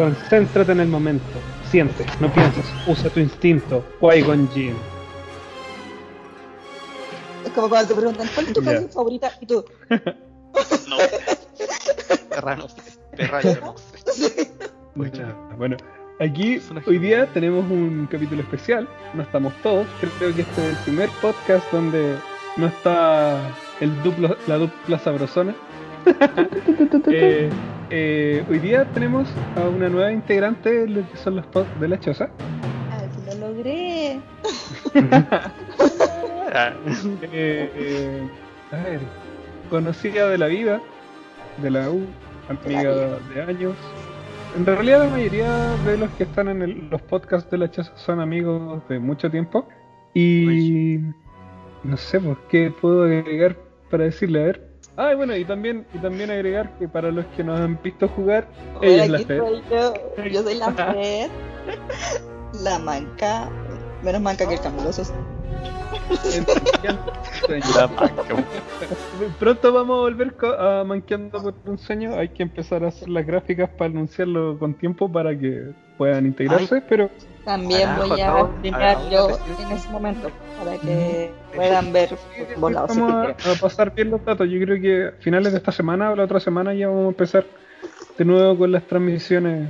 Concéntrate en el momento. Siente, no pienses. Usa tu instinto. Qui-Gon Jinn. Es como cuando te preguntan, ¿cuál es tu canción favorita? Y tú, No. Perra no sé. Perra yo no sé. Ya, Bueno, aquí hoy día tenemos un capítulo especial. No estamos todos. Creo que este es el primer podcast donde no está el duplo, la dupla sabrosona. Eh, eh, hoy día tenemos a una nueva integrante de lo que son los podcasts de la choza. a ver si lo logré. Ah, Eh, eh, a ver, conocida de la vida, de la U, amiga de años. En realidad la mayoría de los que están en el- los podcasts de la choza son amigos de mucho tiempo. Y no sé por qué puedo agregar para decirle a ver. Ah, y bueno, y también, y también agregar que para los que nos han visto jugar, ella Hola, es la yo. Yo soy la Fer. La manca. Menos manca que el camuloso. la manca. Pronto vamos a volver co- a Manqueando por un sueño. Hay que empezar a hacer las gráficas para anunciarlo con tiempo para que puedan integrarse. Pero También Carajo, voy a streamear yo en ese momento para que puedan ver si vamos a, a pasar bien los datos. Yo creo que a finales de esta semana o la otra semana ya vamos a empezar de nuevo con las transmisiones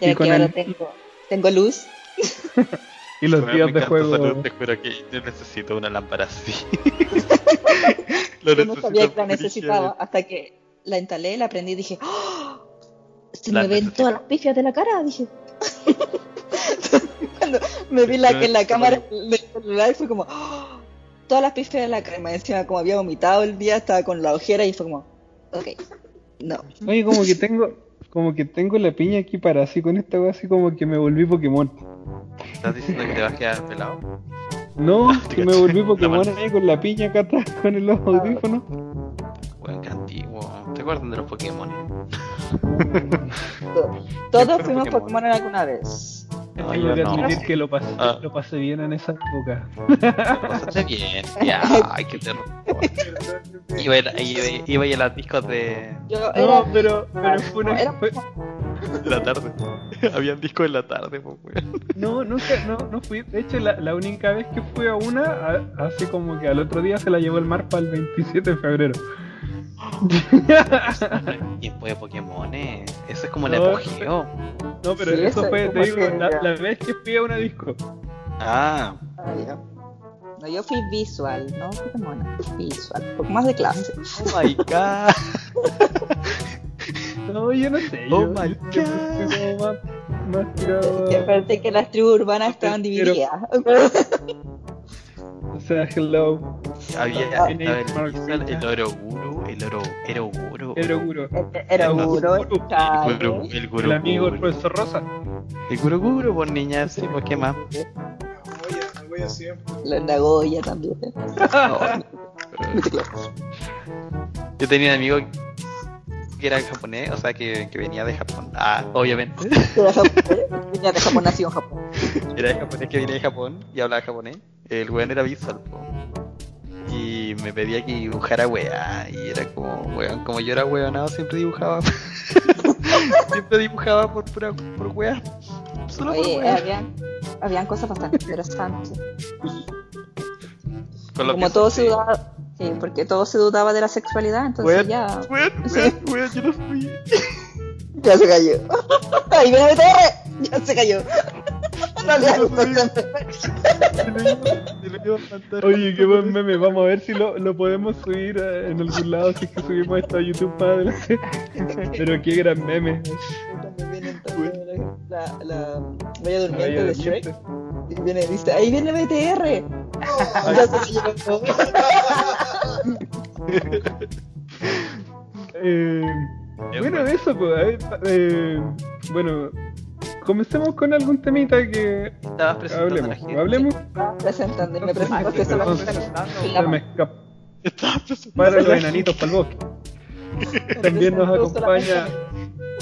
Ya y con ahora el- tengo, tengo luz. y los días de juego. salud, Te juro que yo necesito una lámpara así. Lo Yo no sabía que la necesitaba hasta que la instalé, la prendí y dije, ¡Oh! se La me ven todas las pifias de la cara, dije. Cuando me vi la, en la cámara del celular fue como, ¡Oh! todas las pifias de la más encima, como había vomitado el día, estaba con la ojera y fue como, ok, no. Oye, como que tengo. Como que tengo la piña aquí para así con esta wea así como que me volví Pokémon. ¿Estás diciendo que te vas a quedar pelado? No, que me volví Pokémon ahí con la piña acá atrás con el ojo audífono. Buen antiguo. ¿Te acuerdas de los Pokémon? Todos fuimos Pokémon. Pokémon alguna vez. No, Tengo yo que no. admitir que lo pasé, Ah. lo pasé bien en esa época. Pasaste bien. Ya, ay, qué terror. Iba a ir, iba, iba a ir a las discos de Yo era, No, pero, pero fue una. era fue- la tarde. Habían discos en la tarde, pues, weón. no, nunca, no, no fui. De hecho, la, la única vez que fui a una, a- así como que al otro día se la llevó el mar para el 27 de febrero. Tiempo de Pokémon, eh. Eso es como el No, apogeo. No, pero Sí, eso eso, fue, te digo, la, la vez que fui a una disco. Ah, Ah. No, yo fui visual, no Pokémon, visual, un poco más de clase. oh my god. No, yo no sé. Oh yo, my yo como más, más tirado. Aparte que las tribus urbanas estaban Pero- divididas. Sea, hello. Había Ah, estaba el el Oroguru, el Oro, Eroguro. Eroguro. Era El. El amigo del profesor Rosa. El Guru Guru, por niña, sí, pues qué más. Nagoya, Nagoya siempre. Los Nagoya también. Yo tenía un amigo que era japonés, o sea, que, que venía de Japón. Ah, obviamente. Era japonés, Venía de Japón, nació en Japón. Era de japonés que venía de Japón y hablaba japonés. El weón era visual, po. Y me pedía que dibujara weá. Y era como, weón, como yo era weonado, siempre dibujaba. siempre dibujaba por pura por weá. Solo por Oye, weá. habían, habían cosas bastante interesantes. Como todo se dudaba, sí, porque todo se dudaba de la sexualidad, entonces Weón, ya, weón, weón, weón, yo no fui. ya se cayó. ¡Ahí viene BTR! Ya se cayó. Oye, qué buen meme. Vamos a ver si lo, lo podemos subir eh, en algún lado. Si es que subimos esto a YouTube para adelante. Pero qué gran meme. La, la, la bella durmiente Vaya de Shrek. Y viene dice, ahí viene BTR. Ya se cayó. Eh, bueno, eso, pues. a ver, eh, bueno, comencemos con algún temita que Estabas presentando a la hablemos. gente. Hablemos. Presentando y me Ah, presentaste solamente Se la me escapa. Estabas presentando Para los enanitos para el bosque. También nos acompaña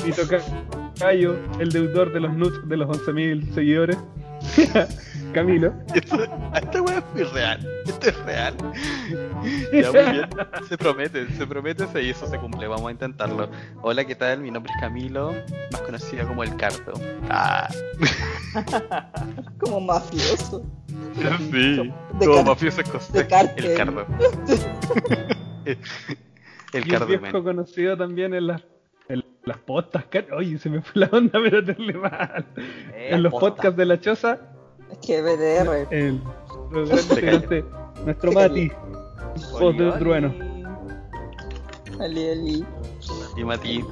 mi tocayo, el deudor de los nuts de los 11.000 seguidores. Camilo. gente. Esta weá es muy real. Esto es real. Ya muy bien. Se promete, se promete y eso se cumple. Vamos a intentarlo. Hola, ¿qué tal? Mi nombre es Camilo, más conocido como el Cardo. Ah, Como mafioso. sí. De Como mafioso escocés. El Cardo. El Y el Cardo viejo men. conocido también en las, las car- Oye, se me fue la onda, pero te mal. en los podcasts de la choza, Es que BDR. el nuestro Mati, voz de trueno. Ali, Ali. Y Mati.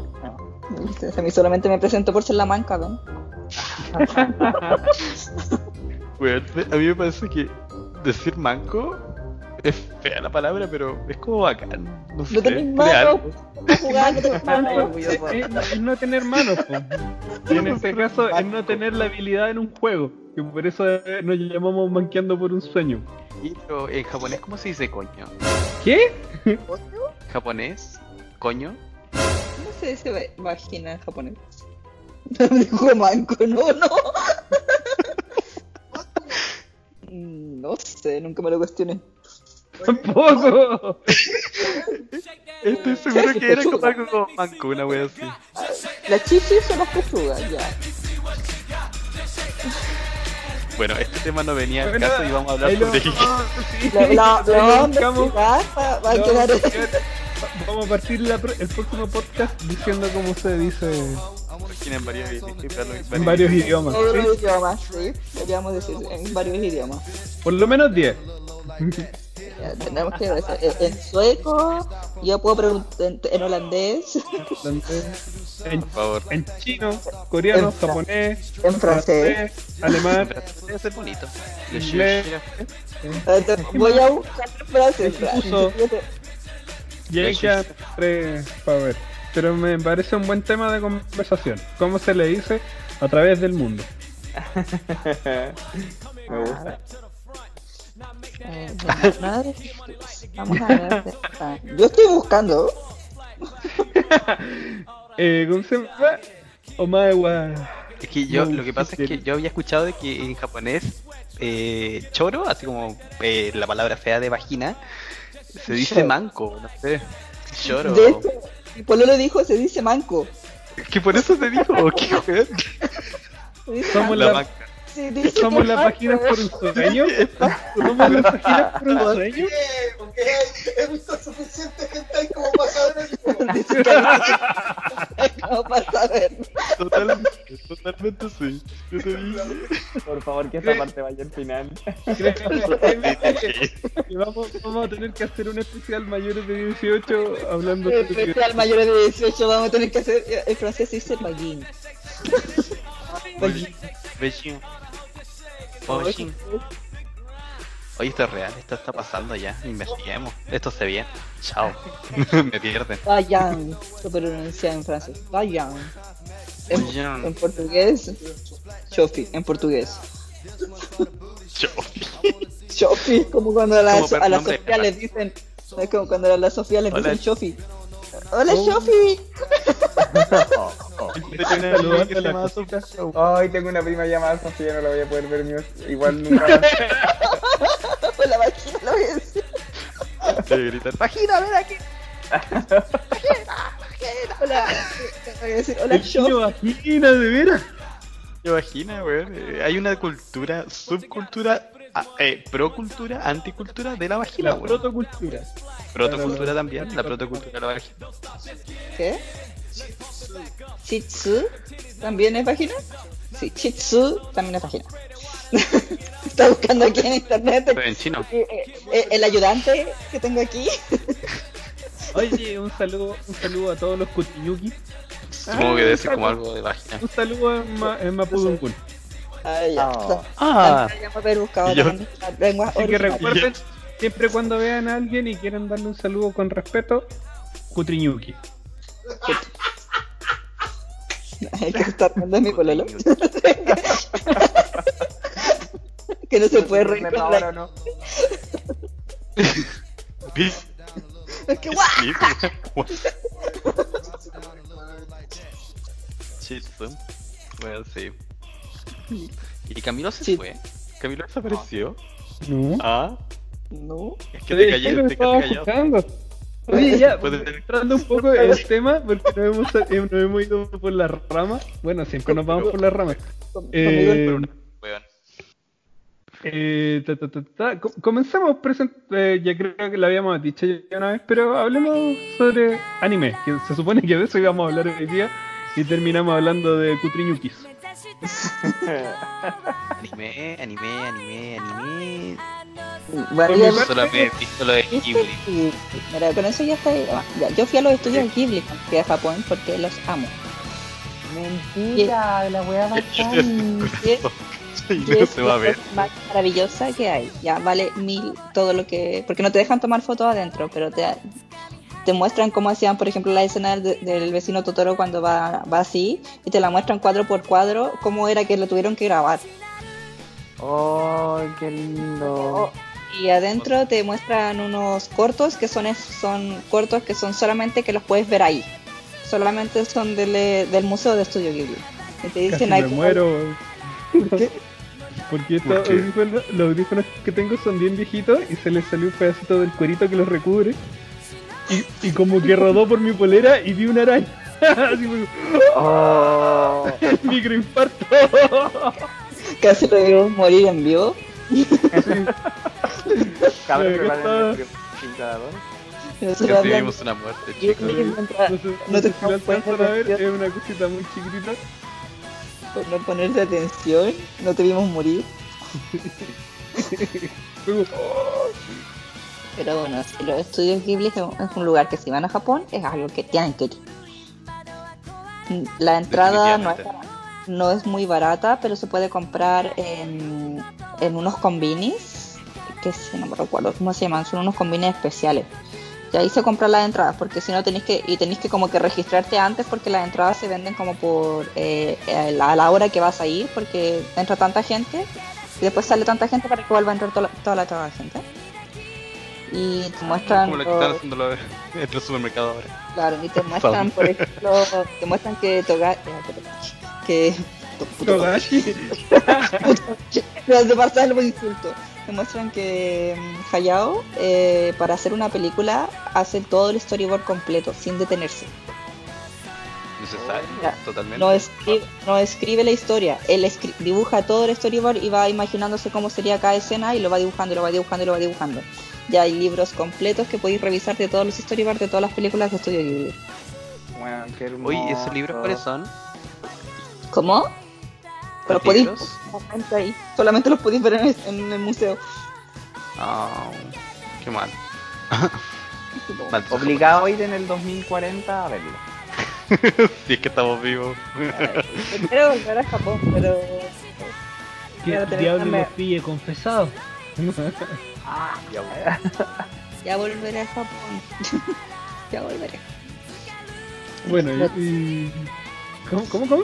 A mí solamente me presento por ser la manca, ¿no? Weón, a mí me parece que decir manco es fea la palabra, pero es como bacán. No sé. No tenés tiene algo. mano. No jugar, no tenés mano. Es, no tener manos. Y en este caso es no tener la habilidad en un juego. Que por eso eh, nos llamamos manqueando por un sueño. Y, pero en japonés, ¿cómo se dice coño? ¿Qué? ¿Japonés? ¿Coño? ¿Cómo se dice va- vagina en japonés? Dijo manco, no, no. Mm, No sé, nunca me lo cuestioné. Tampoco. Estoy seguro que era como algo como manco, una wea así. Las chichis son las pechugas, ya. Bueno, este tema no venía al caso y vamos a hablar sobre Kiki. La, vamos a va, quedar. vamos partir la pro- el próximo podcast diciendo cómo se dice en varios, en varios idiomas. En ¿sí? varios idiomas, sí. Podríamos decir en varios idiomas. Por lo menos 10. Ya, tenemos que ver. En, en sueco, yo puedo preguntar en, en holandés, En, Por favor. en chino, coreano, En japonés, en francés. alemán, Debe ser bonito. Inglés. Entonces, voy a buscar frases. Tres, para ver. Pero me parece un buen tema de conversación. ¿Cómo se le dice? A través del mundo. Me gusta. Vamos a ver. Yo estoy buscando. Eh, ¿Cómo se llama? Omaewa. Es que yo, No, lo que pasa es que yo había escuchado de que en japonés eh, choro, así como eh, la palabra fea de vagina, se dice manco, no sé. Choro. De hecho, mi pololo dijo, se dice manco. Es que por eso te digo, ¿qué Somos. La la- manca. Sí, dice ¿Somos las páginas por un sueño? ¿Somos las páginas por un sueño? ¿Qué? Porque he visto suficiente gente ahí como para saber eso. Dice que no pasa a ver. Totalmente, totalmente sí. Yo te dije. Por favor, que esa parte vaya al final. ¿Crees que- vamos, vamos a tener que hacer un especial mayores de 18 hablando de Especial mayores de 18 vamos a tener que hacer. El francés dice vagin. Vagin. Oye, esto es real, esto está pasando ya. Investiguemos. Esto se viene. Chao. Me pierden. Vayan. Se pronuncia en francés. Vayan. En, Vayan. en portugués. Chofi, en portugués. Chao. Chofi, como cuando a la, a la Sofía les dicen. Es como cuando a la Sofía les dicen Chofi. Hola, Oh. Chofi. A la. Ay, tengo una prima llamada Sofía, no la voy a poder ver ni igual nunca. Hola, vagina, lo voy a decir. Te gritan, Vagina, ven aquí. Hola. Voy a decir, hola, Chofi. vagina, de veras. ¿Te imaginas, weón? Eh, Hay una cultura, subcultura, ah, eh, procultura, anticultura de la vagina, La weón. protocultura. Protocultura también, la protocultura de la vagina. ¿Qué? Chitsu también es vagina. Sí, Chitsu también es vagina. Está buscando aquí en internet Pero en chino. eh, eh, eh, el ayudante que tengo aquí. Oye, un saludo, un saludo a todos los kutiñuki. Supongo que debe ser como algo de vagina. Un saludo en, Ma en Mapudungun. Ay, ya. Oh. Ah, Deberíamos haber buscado Y yo- lenguas Así que recuerden, siempre cuando vean a alguien y quieran darle un saludo con respeto, Kutriñuki. Hay que estar viendo mi pololo. que no se puede reír ¿Me con roban la... o no? Es que guau. Sí. Bueno, sí. Y Camilo se Sí. fue. Camilo desapareció. No. ¿Ah? No. Es que te callé, te callado. Oye, ya, entrando un poco en el tema, porque nos hemos, eh, nos hemos ido por las ramas. Bueno, siempre nos vamos por las ramas. Eh, eh, ta, ta, ta, ta. Co- Comencemos, present- eh, ya creo que lo habíamos dicho ya una vez, pero hablemos sobre anime, que se supone que de eso íbamos a hablar hoy día y terminamos hablando de Kutriñukis. Anime, anime, anime, anime. Bueno, de Ghibli. Sí, Mira, con eso ya está. ya, yo fui a los estudios Ghibli cuando fui a Japón porque los amo. Mentira, la weá bacán. Y Y no es se va a ver. más maravillosa que hay. Ya vale mil todo lo que. Porque no te dejan tomar fotos adentro, pero te, te muestran cómo hacían, por ejemplo, la escena del, del vecino Totoro cuando va, va así, y te la muestran cuadro por cuadro, cómo era que lo tuvieron que grabar. Oh, qué lindo. Y adentro te muestran unos cortos que son, es- son cortos que son solamente que los puedes ver ahí. Solamente son del, del Museo de Estudio Ghibli. Y te Casi dicen me ahí- muero. Porque estos ¿Por qué? audífonos, los audífonos que tengo son bien viejitos y se les salió un pedacito del cuerito que los recubre. Y, y como que rodó por mi polera y vi una araña. Así fue, Oh, microinfarto. Casi lo vimos morir en vivo. cabrón, que ¿qué van. Nosotros Casi hablando- vimos una muerte, chicos. No te alcanzan a ver, es una cosita muy chiquitita. por no ponerte atención, no te vimos morir. Pero bueno, si los estudios Ghibli es un- es un lugar que si van a Japón es algo que tienen que ir. La entrada no es, Definitivamente. No es muy barata, pero se puede comprar en, en unos combinis, que si no me recuerdo cómo se llaman, son unos combinis especiales. Y ahí se compran las entradas, porque si no tenéis que, y tenéis que como que registrarte antes, porque las entradas se venden como por eh, a la- a la hora que vas a ir, porque entra tanta gente, y después sale tanta gente para que vuelva a entrar toda la, toda la gente. Y te muestran Como lo que los- están haciendo los- entre el supermercado ahora. Claro, y te muestran, por ejemplo, te muestran que Toga, que Togashi. Tras de pasar los insultos. Te muestran que mm, Hayao, eh, para hacer una película, hace todo el storyboard completo, sin detenerse. Necesario, totalmente. No escribe, no escribe la historia, él escri- dibuja todo el storyboard y va imaginándose cómo sería cada escena y lo va dibujando, y lo va dibujando, y lo va dibujando. Ya hay libros completos que podéis revisar de todos los storyboards de todas las películas de Estudio Ghibli. Bueno, qué hermoso. Oye, ¿esos libros cuáles son? ¿Cómo? Pero ¿Los podéis solamente ahí, solamente los podéis ver en el, en el museo. Ah, qué mal. Obligado a ir en el 2040 a verlo. Si es que estamos vivos. Quiero volver a Japón, pero tenés diablo los pille confesado. Ah, ya ya volveré a Japón. ya volveré. Bueno, y, y- ¿Cómo, cómo,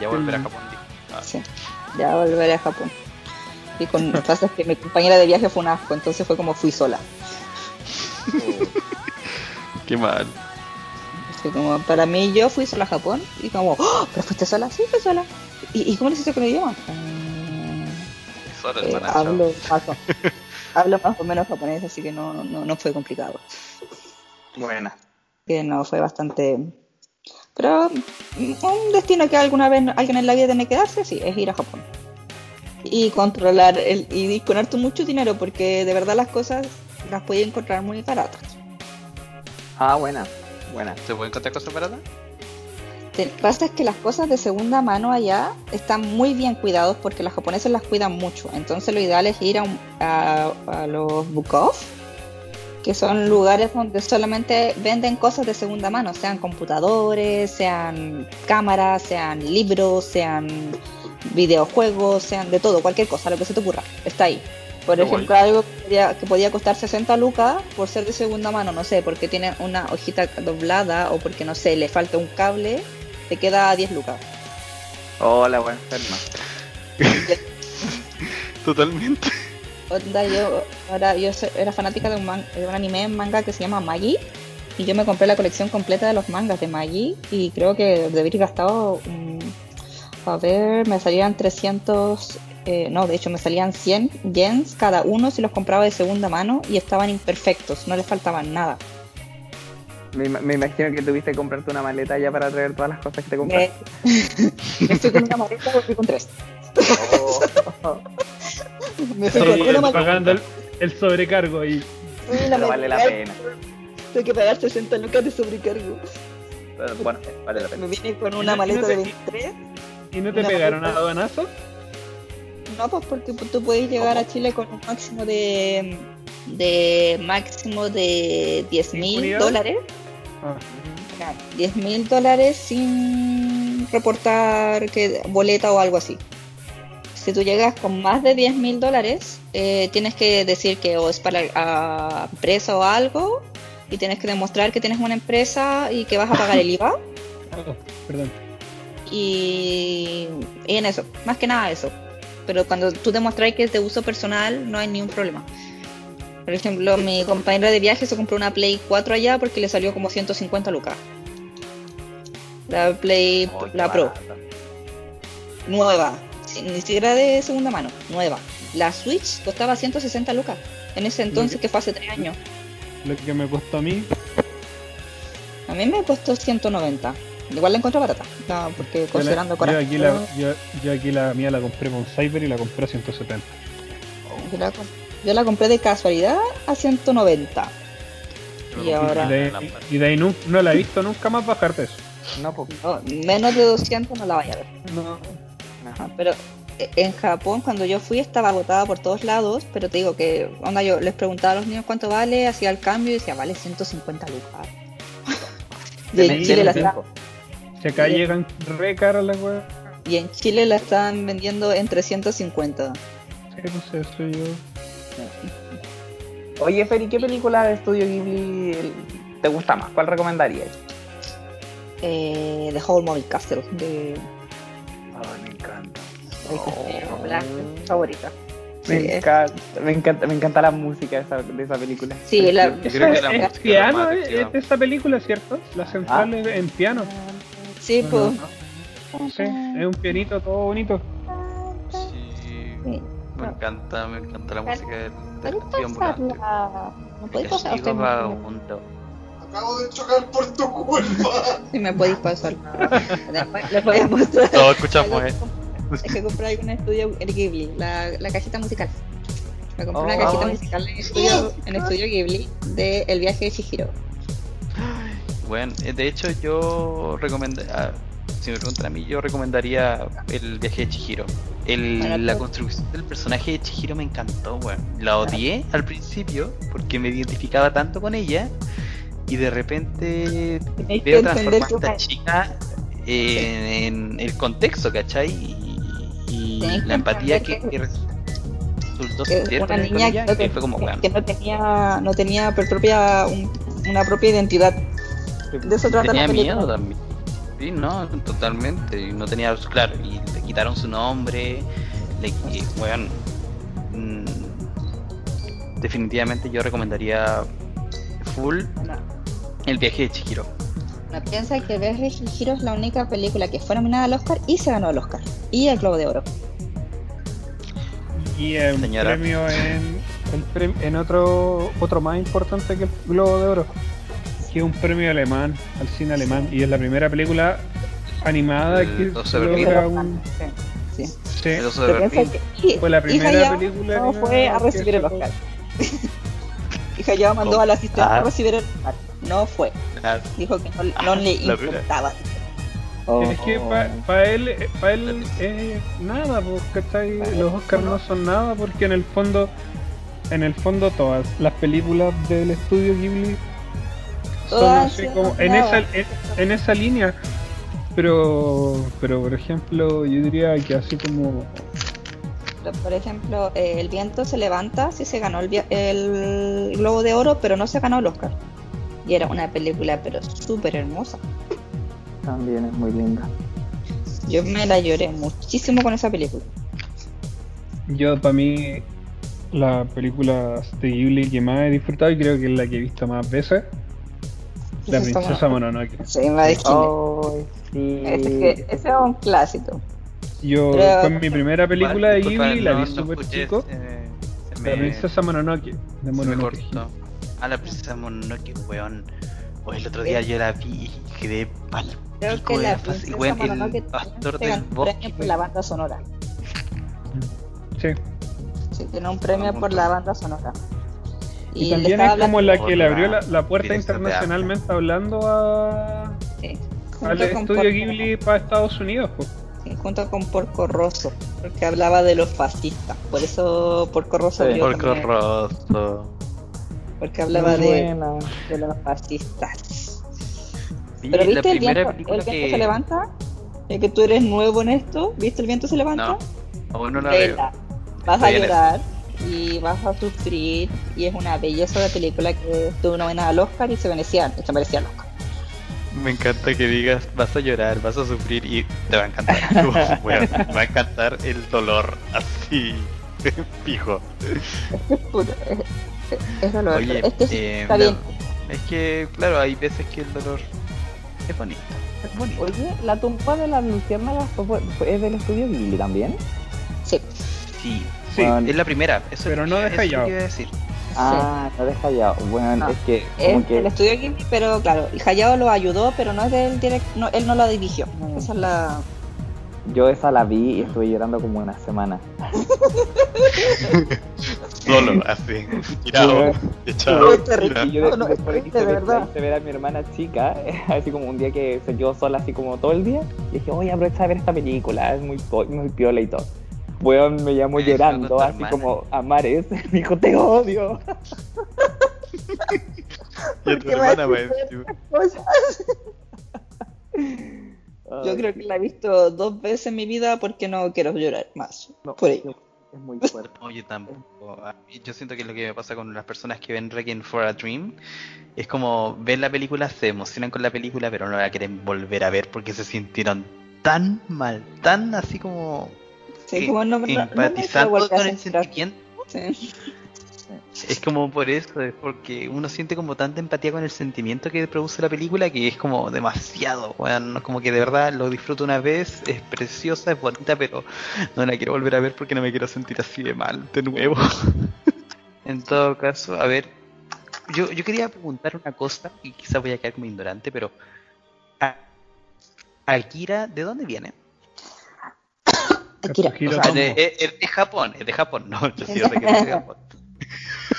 Ya volver a Mm. Japón. Ah, Sí, ya volveré a Japón. Y con lo que pasa es que mi compañera de viaje fue un asco, entonces fue como fui sola. Qué mal. Así como para mí yo fui sola a Japón y como, ¡Oh! ¿pero fuiste sola? Sí, fui sola. ¿Y, y cómo le hiciste con el idioma? "Mm, Solo eh, hablo, más o, hablo más o menos japonés, así que no, no, no fue complicado. Buena. que no fue bastante pero un destino que alguna vez alguien en la vida tiene que darse sí es ir a Japón y controlar el, y disponer mucho dinero porque de verdad las cosas las puedes encontrar muy baratas Ah, buena. Buena. ¿Se puede encontrar cosas baratas? Te- pasa es que las cosas de segunda mano allá están muy bien cuidados porque los japoneses las cuidan mucho entonces lo ideal es ir a, un- a, a los book off que son lugares donde solamente venden cosas de segunda mano, sean computadores, sean cámaras, sean libros, sean videojuegos, sean de todo, cualquier cosa, lo que se te ocurra, está ahí. Por Qué ejemplo, algo que podía, que podía costar 60 lucas por ser de segunda mano, no sé, porque tiene una hojita doblada o porque, no sé, le falta un cable, te queda a 10 lucas. Hola, buena enferma. Totalmente. Onda, yo, ahora, yo era fanática de un, man- de un anime en manga que se llama Magi y yo me compré la colección completa de los mangas de Magi y creo que debería haber gastado, a ver, me salían 300 eh, no, de hecho me salían 100 yens cada uno si los compraba de segunda mano y estaban imperfectos, no les faltaban nada. Me, me imagino que tuviste que comprarte una maleta ya para traer todas las cosas que te compraste. me fui con una maleta, fui con tres. Oh, Me Sí, con una maleta. pagando el, el sobrecargo la pero vale la maleta- pena. Tuve que pagar 60 lucas de sobrecargo. Pero Bueno, vale la pena. Me vine con ¿Y una no- y no maleta te- de 23. ¿Y no te pegaron maleta. a aduanazo? No, pues porque tú puedes llegar a Chile con un máximo de, de máximo de 10 mil dólares. Ah, 10 mil dólares sin reportar que boleta o algo así. Si tú llegas con más de 10 mil dólares, eh, tienes que decir que o es para la empresa o algo, y tienes que demostrar que tienes una empresa y que vas a pagar el IVA. oh, perdón. Y, y en eso, más que nada eso. Pero cuando tú demuestras que es de uso personal, no hay ningún problema. Por ejemplo, mi compañera de viaje se compró una Play 4 allá porque le salió como 150 lucas. La Play, Oh, la Pro, nueva, ni siquiera de segunda mano, nueva. La Switch costaba 160 lucas en ese entonces, que fue hace 3 años. Lo que me costó a mí, A mí me costó 190. Igual la encontré barata, no, porque yo, la, considerando yo aquí la, yo, yo aquí la mía la compré con Cyber y la compré a 170. Yo la, com- yo la compré de casualidad a 190. Y ahora- Y de, y de ahí nu- no la he visto nunca más bajar de eso. No, pues. No, menos de 200 no la vaya a ver. No, Ajá, pero eh, en Japón cuando yo fui estaba agotada por todos lados, pero te digo que onda yo les preguntaba a los niños cuánto vale, hacía el cambio y decía, vale 150 lucas. Y en, Chile la deme está- si acá llegan re caras las weas. y en Chile la están vendiendo en 350. Sí, pues eso yo. Oye, Feri, ¿qué película de estudio Ghibli te gusta más? ¿Cuál recomendarías? Eh, The Whole Movie Castle de. Oh, la favorita. Me Sí, es- encanta, me encanta, me encanta la música de esa, de esa película. Sí, la- Yo creo que la Es música piano más es de esa película, ¿cierto? La central es en piano. Sí, pues. Sí, es un pianito todo bonito. Sí, Sí. me encanta, me encanta la música del, del ¿Puedes castillo ambulante. pasarla? ¿No podéis pasar? Usted vagabundo. Acabo de chocar por tu culpa. Sí, me podéis pasar. Les voy a mostrar. Todos escuchamos, eh. Es que compré un estudio en Ghibli, la, la cajita musical. Me compré una Oh. cajita musical en estudio, en estudio Ghibli de El viaje de Chihiro. Bueno, eh, de hecho yo recomendaría, si me preguntan a mí, yo recomendaría el viaje de Chihiro. El, Bueno, la construcción del personaje de Chihiro me encantó, weón. La odié al principio porque me identificaba tanto con ella y de repente veo transformar a esta chica en, en el contexto, ¿cachai? Y, la empatía que, que resultó sentir una con niña ella, que, fue como, weón. que no tenía, no tenía propia, un- una propia identidad. De eso trata Tenía la miedo también. Sí, no, totalmente. No tenía, claro, y le quitaron su nombre. Le, y, weón, mm, definitivamente yo recomendaría full No. el viaje de Chihiro. No piensa que de Chihiro es la única película que fue nominada al Oscar y se ganó el Oscar. Y el Globo de Oro. Y el Señora. premio en, el prem- en otro otro más importante que el Globo de Oro, que es un premio alemán, al cine alemán, y es la primera película animada El que 12 de logra un... Sí. Sí, El oso de Pero piensa Berlín. que fue la primera película no fue a recibir el. Oscar. y Hayao mandó Oh. al asistente Ah. a recibir el Oscar. No fue. Dijo que no, no le importaba. Oh. Es que para él, para él es nada, pues, ¿cachai? Los Oscars no son nada porque en el fondo, en el fondo todas las películas del estudio Ghibli son Todas así como en esa, en, en esa línea. Pero, pero por ejemplo, yo diría que así como por ejemplo, eh, El viento se levanta, sí se ganó el Globo de Oro, pero no se ganó el Oscar. Y era una película, pero súper hermosa. También es muy linda. Yo me la lloré muchísimo con esa película. yo para mí la película de Ghibli que más he disfrutado y creo que es la que he visto más veces, La Princesa Mononoke. Sí, me. Ay, sí. Ese, que- ese es un clásico. Yo, Pero- fue mi primera película de Ghibli, la no- vi no súper escuché, chico. eh, La princesa Mononoke, de se me Mononoke. cortó. A la princesa Mononoke, weón. O el otro día yo la vi y quedé pal Creo que la princesa Weón, Mononoke el pastor tiene del un bosque. premio por la banda sonora. Sí. Sí, tiene un premio por la banda sonora. Y, también es como la que le abrió la, la puerta internacionalmente hablando a, sí, al estudio Porco- Ghibli para Estados Unidos. pues. sí, junto con Porco Rosso, porque hablaba de los fascistas. Por eso Porco Rosso Sí. Porco también, Rosso. Porque hablaba de, de los fascistas. Pero la ¿viste el viento, el viento que. se levanta? Ya que tú eres nuevo en esto, ¿viste el viento se levanta? No, aún no la veo. Vas a Estoy llorar y vas a sufrir y es una belleza de película que tuvo nominada al Oscar y se merecía, se merecía el Oscar. Me encanta que digas, vas a llorar, vas a sufrir y te va a encantar. Uf, va a encantar el dolor así, fijo. Puta, es, es- es dolor, Oye, es que eh, está no, bien. es que, claro, hay veces que el dolor es bonito. Es bonito. Oye, la tumba de las luciérnagas es del estudio Ghibli también. Sí, Sí, Sí, Bueno, es la primera. Eso Pero no eso deja ya. decir. Ah, no deja ya. Bueno, No. es que es que el estudio Ghibli, pero claro, y Hayao lo ayudó, pero no es del direct, no, él no la dirigió. Mm. Esa es la. yo esa la vi y estuve llorando como una semana. Solo, así, tirado, echado. Es terrible. Y yo No, no, de- después es quise de ver, verdad. quise ver a mi hermana chica, así como un día que se quedó sola así como todo el día, y dije, oye, aprovecha de ver esta película, es muy, muy piola y todo. Weón me llamó llorando, así hermana. como a mares, me dijo, te odio. Y a tu ¿Qué hermana, weón. Yo creo que la he visto dos veces en mi vida porque no quiero llorar más. No, por ello. Es muy fuerte. Oye, tampoco. A mí- Yo siento que lo que me pasa con las personas que ven Requiem for a Dream es como ven la película, se emocionan con la película, pero no la quieren volver a ver porque se sintieron tan mal, tan así como Sí, eh, como no, no, no me con el sentimiento. Sí. Es como por eso, es porque uno siente como tanta empatía con el sentimiento que produce la película que es como demasiado, weón, como que de verdad lo disfruto una vez, es preciosa, es bonita, pero no la quiero volver a ver porque no me quiero sentir así de mal de nuevo. en todo caso, a ver, yo, yo quería preguntar una cosa y quizás voy a quedar como ignorante, pero a- Akira, ¿de dónde viene? Akira. O sea, Ah, Tomo. de- es, es de Japón, es de Japón, no, yo sí sé que es de Japón.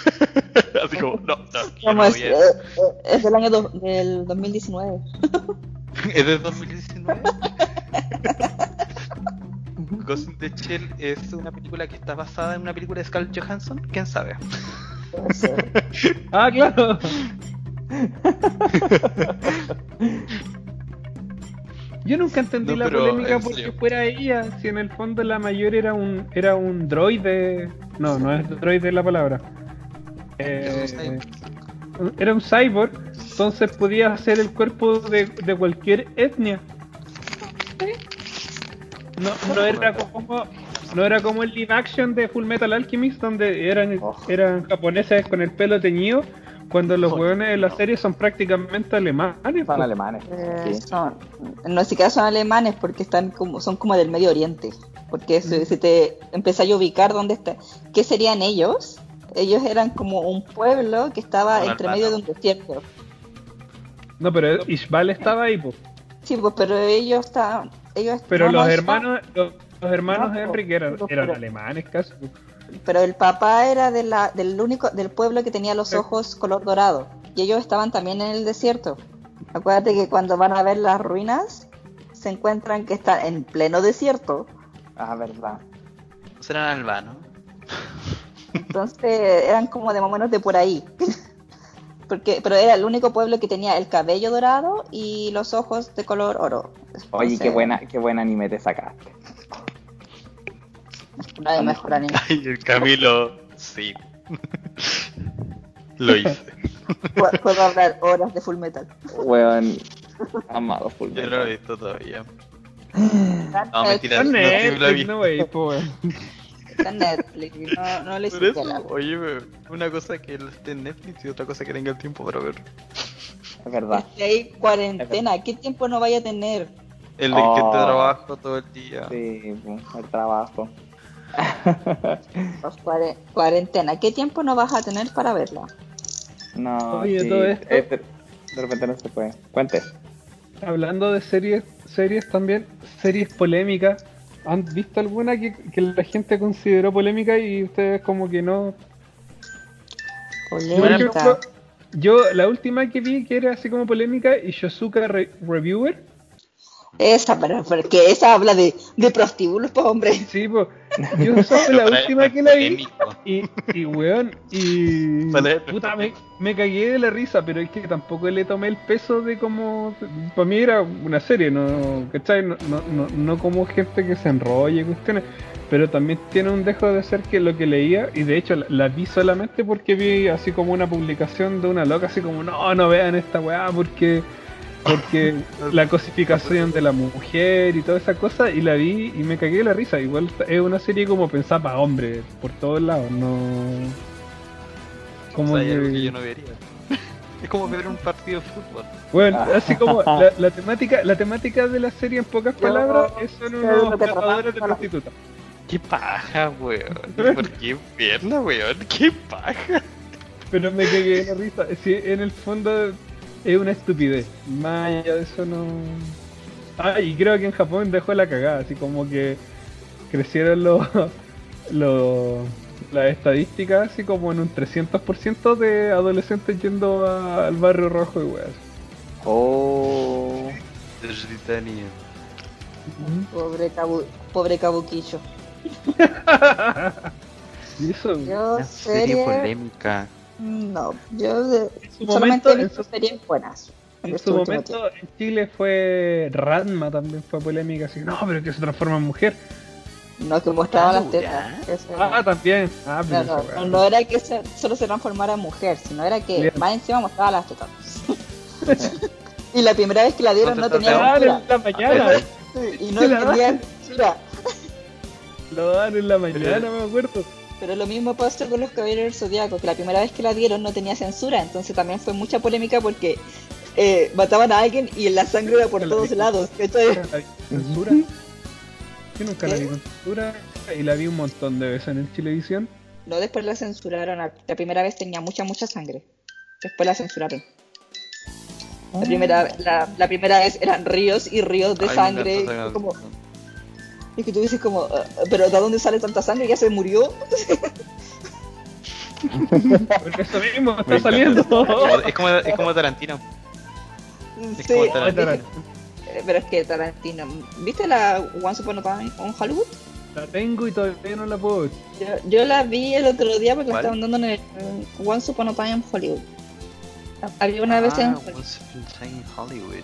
Así como, no, no, yo ¿cómo no es? Eh, eh, es del año do- del 2019. ¿Es de 2019? Ghost in the Shell es una película que está basada en una película de Scarlett Johansson, ¿quién sabe? Ah, claro. Yo nunca entendí No, la polémica en porque fuera ella, si en el fondo la mayor era un era un droide, no, no es droide la palabra. Eh, era un cyborg, entonces podía hacer el cuerpo de, de cualquier etnia. No, no era como no era como el live action de Full Metal Alchemist donde eran Oh. eran japoneses con el pelo teñido cuando los hueones de la no. serie son prácticamente alemanes. Son alemanes. Eh, sí. son, no siquiera son alemanes porque están como, son como del Medio Oriente. Porque si, si te empezás a ubicar dónde está, ¿qué serían ellos? Ellos eran como un pueblo que estaba entre medio de un desierto. No, pero Ishbal estaba ahí, po. Sí, pues, pero ellos estaban, ellos Pero los no, hermanos, los, los hermanos No, po, Henry que eran, pero- eran pero- alemanes casi. po. Pero el papá era de la, del único del pueblo que tenía los ojos color dorado y ellos estaban también en el desierto. Acuérdate que cuando van a ver las ruinas se encuentran que están en pleno desierto. Ah, verdad. Serán albanos. Entonces eran como de más o menos de por ahí. Porque, pero era el único pueblo que tenía el cabello dorado y los ojos de color oro. Oye, qué Entonces, buena, qué buen anime te sacaste. No hay mejor anime. Ay, el Camilo, sí. Lo hice. Puedo, hablar horas de Full Metal. Weón, amado Full Yo no lo he Metal. visto todavía. No, mentira. No, sí lo he Netflix, visto. no, wey, po, weón. Está en Netflix. No, no le hiciste eso, la- oye, una cosa que esté en Netflix y otra cosa que tenga el tiempo para ver. Es verdad. Es que hay cuarentena. ¿Qué tiempo no vaya a tener? El Oh. gente de trabajo todo el día. Sí, pues, el trabajo. Pues, cuare- cuarentena. ¿Qué tiempo no vas a tener para verla? No, Oye, sí, todo esto- de, de repente no se puede. Cuente. Hablando de series, series también, series polémicas. ¿Han visto alguna que, que la gente consideró polémica y ustedes como que no? Por Polémica. ejemplo, yo la última que vi que era así como polémica y Yosuka Re- Reviewer, Esa, pero porque esa habla de, de prostíbulos, pues hombre. sí, pues yo esa fue la última que la vi. y, y weón, y puta, me, me cagué de la risa, pero es que tampoco le tomé el peso de como, para mí era una serie, no, ¿cachai? No, no, no, no como gente que se enrolla y cuestiones, pero también tiene un dejo de ser que lo que leía, y de hecho la, la vi solamente porque vi así como una publicación de una loca, así como, no, no vean esta weá porque... Porque la cosificación de la mujer y toda esa cosa, y la vi y me cagué de la risa. Igual es una serie como pensada para hombres, por todos lados, no. Como O sea, hay algo que- yo no vería. Es como ver un partido de fútbol. Bueno, así como la, la temática, la temática de la serie en pocas Yo- palabras es son unos cazadores de prostitutas. Qué paja, weón. ¿Por qué verla, weón? Qué paja. Pero me cagué de la risa. Sí, en el fondo es una estupidez. Más allá de eso no. Ah, y creo que en Japón dejó la cagada, así como que crecieron los los las estadísticas así como en un 300% de adolescentes yendo a- al barrio rojo y weas. Oh. De Britania. Pobre, cabu pobre cabuquillo. Eso, Yo Una serie... polémica. No, yo de- solamente momento- su- series buenas. En su momento en Chile fue Ranma también fue polémica, así no, pero que se transforma en mujer. No, que mostraban Ah, las tetas. Ah, no. también. Ah, pero No, no, era que se- solo se transformara en mujer, sino era que Bien. más encima mostraba las tetas. y la primera vez que la dieron no ¿Cuántas tenía Lo dan censura. en la mañana. Y no tenía. Lo dan en la mañana, me acuerdo. Pero lo mismo pasó con los Caballeros del Zodiaco, que la primera vez que la dieron no tenía censura, entonces también fue mucha polémica porque eh, mataban a alguien y la sangre era por todos lados. ¿Censura? Yo nunca la vi con censura y la vi un montón de veces en el Chilevisión. No, después la censuraron. La primera vez tenía mucha, mucha sangre. Después la censuraron. La primera, la, la primera vez eran ríos y ríos de Ay, sangre. como. Y que tú dices como, "Ah, pero ¿de dónde sale tanta sangre? ¿Ya se murió? Porque eso mismo está saliendo. Es como, es como Tarantino. Es Sí, como Tarantino. pero es que Tarantino. ¿Viste la Once Upon a Time on Hollywood? La tengo y todavía no la puedo ver. Yo, yo la vi el otro día porque la ¿Cuál? estaban dando en el Once Upon a Time in Hollywood. Había una vez en Ah, Once Upon a Time in Hollywood.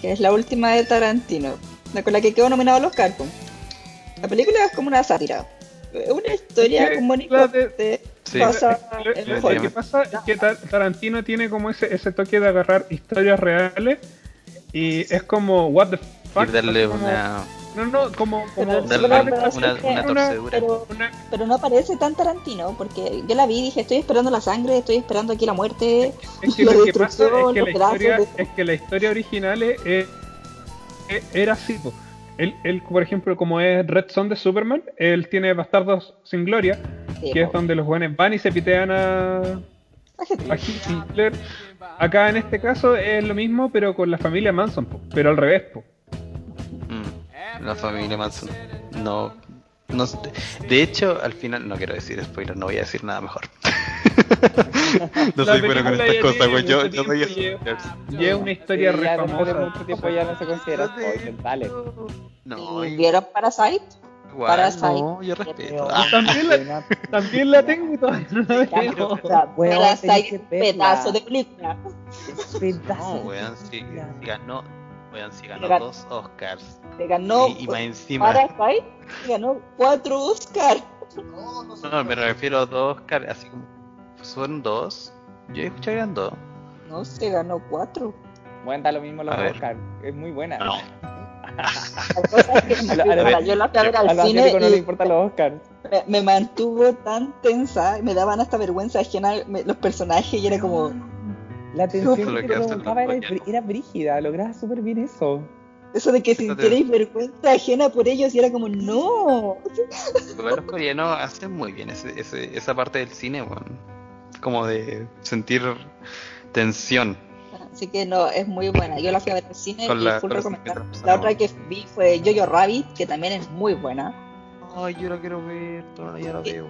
que es la última de Tarantino, la con la que quedó nominado a los Oscar. La película es como una sátira. Es una historia de- de Sí. pasa Lo, en lo- lo Hollywood. que pasa es que Tar- Tarantino tiene como ese, ese toque de agarrar historias reales y es como, what the fuck. Y darle como- una. No, no, como. como Pero- Darle pero- una, una, torcedura. pero, una- pero no parece tan Tarantino, porque yo la vi y dije, estoy esperando la sangre, estoy esperando aquí la muerte. Es que La lo que pasa es destrucción, que, la los brazos historia, de- es que la historia original es, es- era así. po. Él, él, por ejemplo, como es Red Son de Superman, él tiene Bastardos sin Gloria, Sí, que es donde los buenos van y se pitean a, a Hitler. Acá en este caso es lo mismo, pero con la familia Manson, po, pero al revés. Po. Mm, la familia Manson. No. no de hecho, al final. No quiero decir spoiler, no voy a decir nada mejor. no soy bueno con estas cosas, güey. Yo, yo doy tiempo y spoilers. Y es una historia Sí, re famosa. mucho tiempo ya no se considera spoiler, dale. No, ¿Y y- ¿Vieron Parasite? igual, Parasite. no, yo respeto. Ah, también la, también la tengo y todavía no la veo. Parasite, pedazo de película. no, weón, si, si ganó. Weón, si ganó Gan- dos Oscars. Le ganó y, más encima. Parasite, ganó cuatro Oscar. No, no. No, me refiero a dos Oscars, así como. ¿Son dos? Yo escuché que eran dos. No, se ganó cuatro. Bueno, da lo mismo los A. Oscar, es muy buena. No. A a yo la fui a ver A al los cine no les y importan los Oscars. me, me mantuvo tan tensa, me daban hasta vergüenza ajena me- los personajes y era como, La tensión que provocaba era, era brígida, lograba súper bien eso. Eso de que sintierais vergüenza ajena por ellos y era como, no. Los coreanos hacen muy bien ese, ese- esa parte del cine, weón. Como de sentir tensión. Así que no, es muy buena. Yo la fui a ver al cine Con y la- full con la otra que vi fue Jojo Rabbit, que también es muy buena. Ay, yo la quiero ver, todavía ya la veo.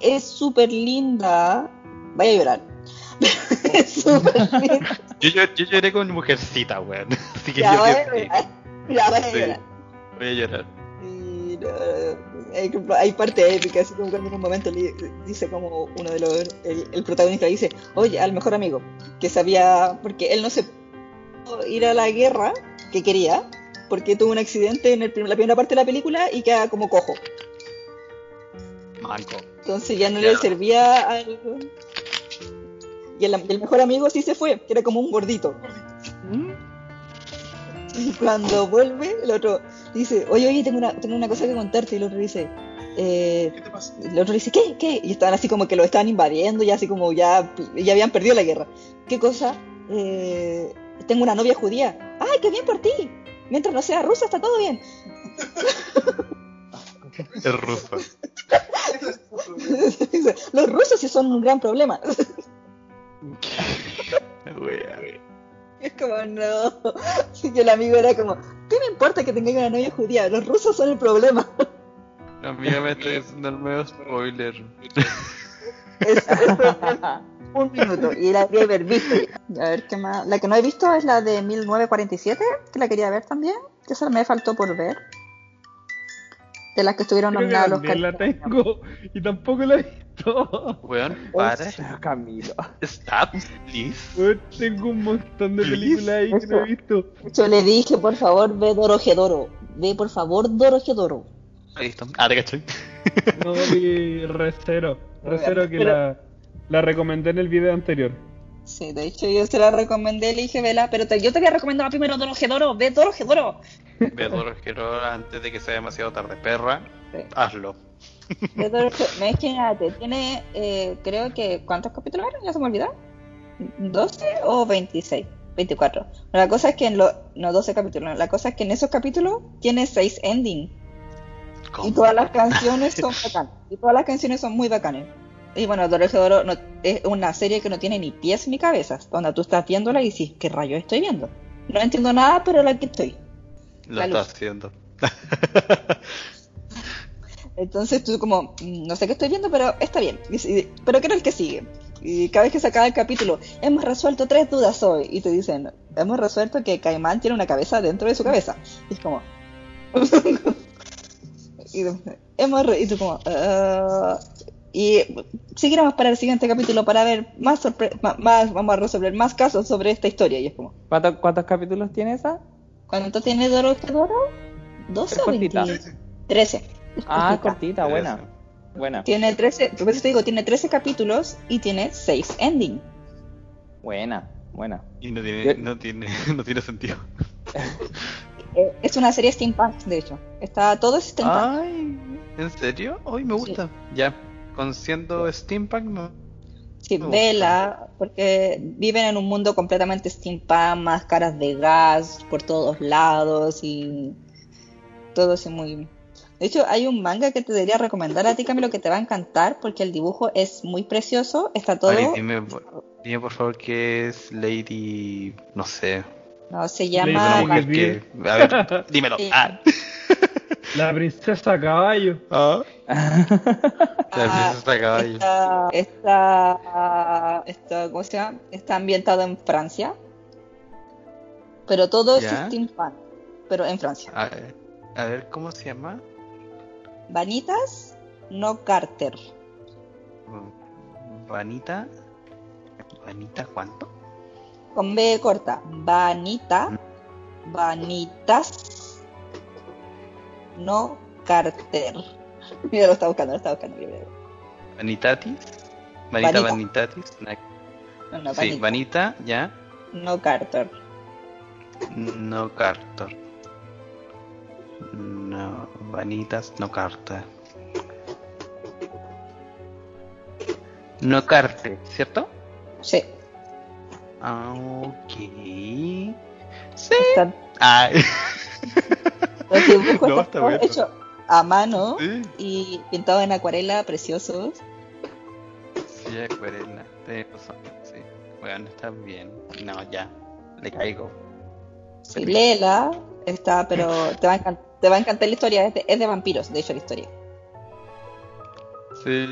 Es súper linda. Vaya a llorar. es súper linda. Yo, yo, yo lloré con mujercita, weón. Así que Ya yo vaya a llorar. Ya vaya a Sí. llorar. voy a llorar. Y, no, hay, hay parte épica, así como cuando en un momento le dice como uno de los, el, el protagonista dice, oye, al mejor amigo, que sabía, porque él no se pudo ir a la guerra que quería, porque tuvo un accidente en el prim- la primera parte de la película y queda como cojo. Manco. Entonces ya no le servía al... Y el, y el mejor amigo sí se fue, que era como un gordito. Y cuando vuelve, el otro dice, oye, oye, tengo una, tengo una cosa que contarte. Y el otro dice, eh, ¿Qué te pasa? el otro dice, ¿qué? ¿Qué? Y estaban así como que lo estaban invadiendo, ya así como ya, ya habían perdido la guerra. ¿Qué cosa? "Eh, tengo una novia judía. ¡Ay, qué bien por ti! Mientras no sea rusa, está todo bien. Es ruso. Dice, Los rusos sí son un gran problema. Es como, no. Así que el amigo era como, ¿qué me importa que tengáis una novia judía? Los rusos son el problema. Amiga, me estoy haciendo el medio spoiler. Es un minuto. Y la quería haber visto. A ver qué más. La que no he visto es la de 1947, que la quería ver también. Que esa me faltó por ver. De las que estuvieron nominadas los también la tengo y tampoco la he visto. Weón, para. Camilo. Stop, please. Weón, Tengo un montón de películas ahí que no he visto. Yo le dije, por favor, ve Dorojedoro. Ve, por favor, Dorojedoro. Listo. Ah, te cachai. No vi Recero. Recero que la, la recomendé en el video anterior. Sí, de hecho yo se la recomendé, le dije, vela, pero te- yo te había recomendado primero Dorojedoro, ve Dorojedoro. Ve Dorojedoro antes de que sea demasiado tarde. Perra, Sí. hazlo. Ve. Imagínate, tiene, eh, creo que, ¿cuántos capítulos eran? Ya se me olvidó. ¿12 o 26? 24. La cosa es que en los, no 12 capítulos, la cosa es que en esos capítulos tiene 6 endings. ¿Cómo? Y todas las canciones son bacanas. Y todas las canciones son muy bacanas. Y bueno, Dorojedoro no, es una serie que no tiene ni pies ni cabezas. Donde tú estás viéndola y dices, ¿qué rayo estoy viendo? No entiendo nada, pero aquí estoy. Lo la está luz. haciendo. Entonces tú como, "Mm, no sé qué estoy viendo, pero está bien. Pero ¿qué era el que sigue? Y cada vez que se acaba el capítulo, hemos resuelto tres dudas hoy. Y te dicen, hemos resuelto que Caimán tiene una cabeza dentro de su cabeza. Y es como... y, hemos y tú como... "Ah". Y seguiremos para el siguiente capítulo para ver más, más, vamos a resolver más casos sobre esta historia. Y es como, ¿Cuántos, cuántos capítulos tiene esa? ¿cuánto tiene Doro Doro? ¿12 Es o cortita. 20? 13. Es Ah, cortita. buena. Buena. Tiene 13, por eso te digo, tiene 13 capítulos y tiene 6 endings. Buena, buena. Y no tiene, Yo- no tiene, no tiene sentido. Eh, es una serie steampunk, de hecho. Está todo es steampunk. Ay, ¿en serio? Hoy me gusta. Ya, con siendo steampunk no. sí, vela, porque viven en un mundo completamente steampunk, máscaras de gas por todos lados y todo así muy... De hecho, hay un manga que te debería recomendar a ti, Camilo, que te va a encantar porque el dibujo es muy precioso, está todo... Ay, dime, por- dime por favor que es Lady. No sé. No, se Lady llama... Que, a ver, dímelo. Sí. Ah. La princesa caballo. Ah. La Ah, princesa caballo. Está, está, está- ¿cómo se llama? Está ambientado en Francia. Pero todo es Ya. steampunk, pero en Francia. A ver, a ver, ¿cómo se llama? Vanitas, no Carter. Vanita. ¿Vanita cuánto? Con B corta. Vanita, vanitas, no Carter. Mira, lo está buscando, lo está buscando. Vanitatis. Vanita, Vanita. Vanitatis. No, no, Sí, Vanita, ya. no Carter. No Carter. No, Vanitas, no Carter. No Carte, ¿cierto? Sí, Ah, ok. Sí. está, Ah, Los dibujos No, están está todos bueno. hechos a mano Sí, y pintados en acuarela, preciosos. sí, acuarela. Razón, sí. Bueno, está bien. No, ya. Le caigo. Sí, léela, está, pero te va, a te va a encantar la historia. Es de, es de vampiros, de hecho, la historia. Sí.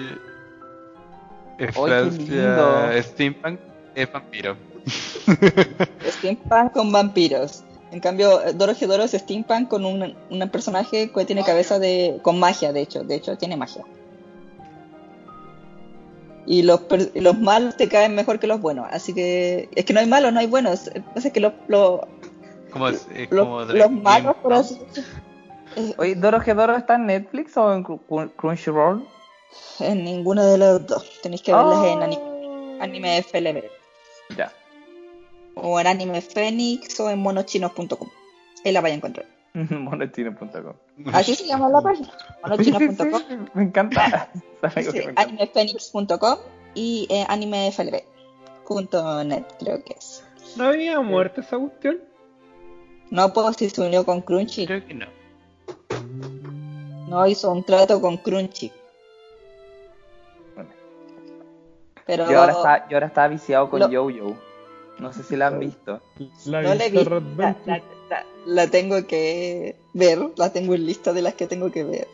Qué Francia, lindo. Steampunk es vampiro. Steampunk con vampiros. En cambio, Doro Doro es Steampunk con un, un personaje que tiene cabeza de. con magia, de hecho. De hecho, tiene magia. Y los, los malos te caen mejor que los buenos. Así que. Es que no hay malos, no hay buenos. Pasa es que los, los, Como, es, es los, como los Drake malos, por eh, Oye, ¿Doro Doro está en Netflix o en Cru- Cru- Crunchyroll? En ninguno de los dos. Tenéis que verlas en Oh. anime, anime FLB. Ya. O en Anime Phoenix o en monochinos.com. Ahí la vais a encontrar. Monochino.com. Así se llama la página. Monochinos.com. Sí, sí, me encanta. Sí, animephoenix.com y eh, animeflb.net creo que es. ¿No había muerto esa cuestión? No puedo si se unió con Crunchy. Creo que no. No hizo un trato con Crunchy. Pero Yo ahora, estaba, yo ahora estaba viciado con Lo- Yo-Yo. No sé si la han visto. La no la he visto. La, la- la- la tengo que ver. La tengo en lista de las que tengo que ver.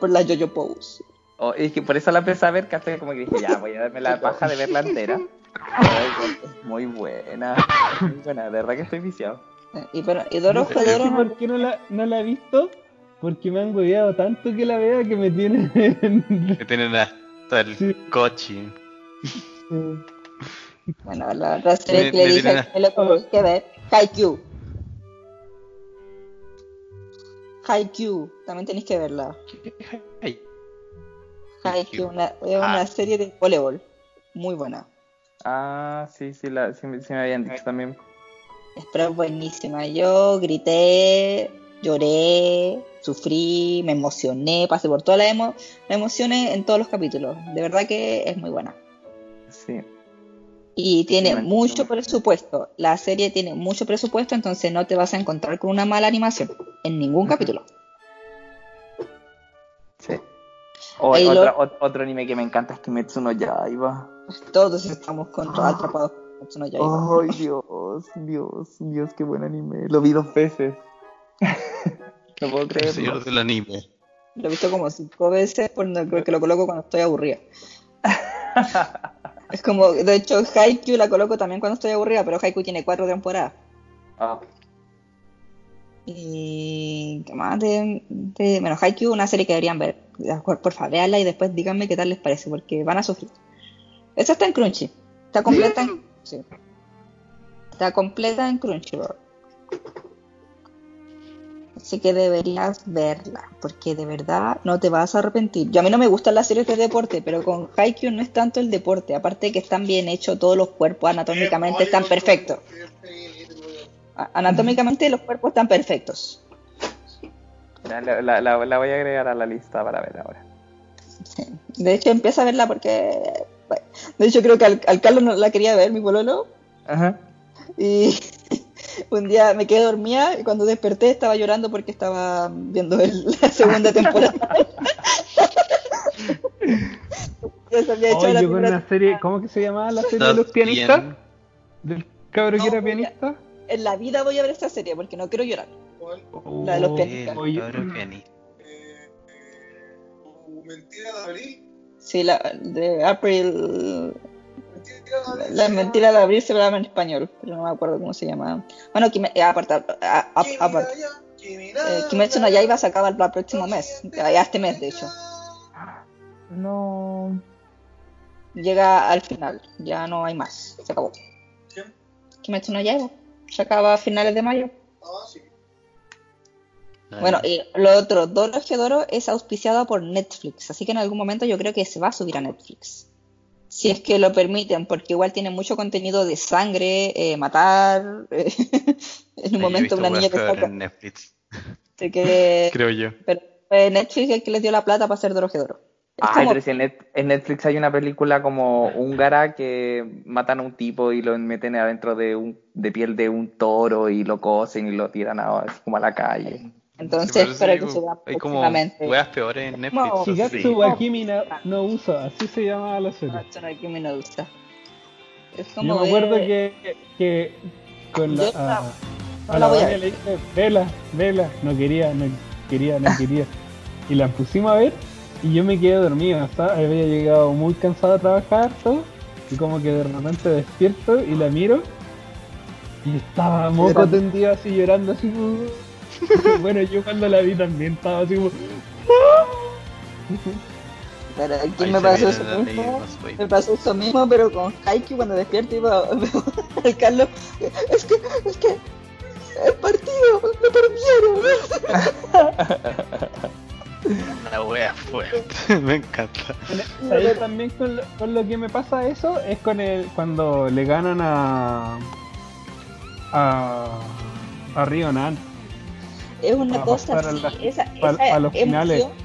Por la Jojo Pose. Oh, es que por eso la empecé a ver, que hasta como que dije, ya, voy a darme la paja de verla entera. Es muy buena. Muy buena, de verdad que estoy viciado. Eh, Y, pero, y Doro No sé ¿Por qué no la, no la he visto? Porque me han hueveado tanto que la vea que me tienen en... Que tienen hasta el Sí. coche. Bueno, la otra serie que le dije tiene que lo tenéis que ver, Haikyuu. Haikyuu, también tenéis que verla. Haikyuu, una, es una Ah. serie de voleibol, muy buena. Ah, sí, sí, la, sí, me- sí me habían dicho también. Es buenísima. Yo grité, lloré, sufrí, me emocioné, pasé por todas las emo- las emociones en todos los capítulos. De verdad que es muy buena. Sí. Y tiene mucho presupuesto. La serie tiene mucho presupuesto, entonces no te vas a encontrar con una mala animación en ningún capítulo. Sí. O- lo- otra- ot- otro anime que me encanta es Kimetsu no Yaiba. Todos estamos con atrapados con Kimetsu no Yaiba. Ay, Dios, Dios, Dios, qué buen anime. Lo vi dos veces. no puedo el creerlo. señor del anime. Lo he visto como cinco veces porque lo coloco cuando estoy aburrida. es como, de hecho, Haikyuu la coloco también cuando estoy aburrida, pero Haikyuu tiene cuatro temporadas. Ah, Y qué más de, de- bueno, Haikyuu una serie que deberían ver. Por favor, véanla y después díganme qué tal les parece, porque van a sufrir. Esa está en Crunchy. Está completa en, sí. Está completa en Crunchyroll. Así que deberías verla, porque de verdad no te vas a arrepentir. Yo a mí no me gustan las series de deporte, pero con Haikyuu no es tanto el deporte, aparte de que están bien hechos, todos los cuerpos anatómicamente están perfectos. Anatómicamente los cuerpos están perfectos. la, la- la- la voy a agregar a la lista para ver ahora. Sí. De hecho, empieza a verla porque. bueno, de hecho, creo que al, al Carlos no la quería ver, mi pololo. Ajá. Y un día me quedé dormida y cuando desperté estaba llorando porque estaba viendo el- la segunda temporada. ya se había hecho Oye, la yo con una serie, ¿cómo que se llamaba la serie de los pianistas? bien. Del cabro No, que era a- pianista. En la vida voy a ver esta serie porque no quiero llorar. La de los Oh, pianistas. El cabro pianista. Eh, tu mentira de abril. Sí, la de April. La mentira de abril se llama en español, pero no me acuerdo cómo se llama. Bueno, Kime- eh, aparta, a- a- aparte. Eh, Kimetsu no Yaiba se acaba el próximo mes, ya este mes de hecho. No. Llega al final, ya no hay más, se acabó. ¿Qué? Kimetsu no Yaiba se acaba a finales de mayo. Ah, sí. Bueno, y lo otro, Doro Doro es auspiciado por Netflix, así que en algún momento yo creo que se va a subir a Netflix. Si es que lo permiten, porque igual tiene mucho contenido de sangre, eh, matar. eh, en un momento una niña que saca. en Netflix, Así que, creo yo. pero fue Netflix el que les dio la plata para hacer Doro Doro. Es Ay, como- pero si en, Net- en Netflix hay una película como húngara que matan a un tipo y lo meten adentro de un de piel de un toro y lo cosen y lo tiran a, como a la calle. Entonces sí, que suba Hay como weas peores en Netflix. No. sí. Shigatsu wa Kimi no, no Uso, así se llamaba la serie. No Kimi no Uso. Es como Yo me acuerdo que, que con la, a, no a la voy a le dije, vela, vela, no quería, no quería, no quería. Y la pusimos a ver y yo me quedé dormido, ¿sabes? Había llegado muy cansado a trabajar, todo, y como que de repente despierto y la miro y estaba moco tendido así llorando así como... bueno, yo cuando la vi también estaba así como... Pero aquí me pasó eso la mismo. Me pasó eso mismo, pero con Haikyuu cuando despierto veo al Carlos. Es que, es que, el partido, me perdieron. Una wea fuerte. me encanta. ¿Sabes también con lo, con lo que me pasa eso? Es con el cuando le ganan a a, a Río Nan. Es una Para cosa a así, la- esa, pa- esa a los finales. emoción,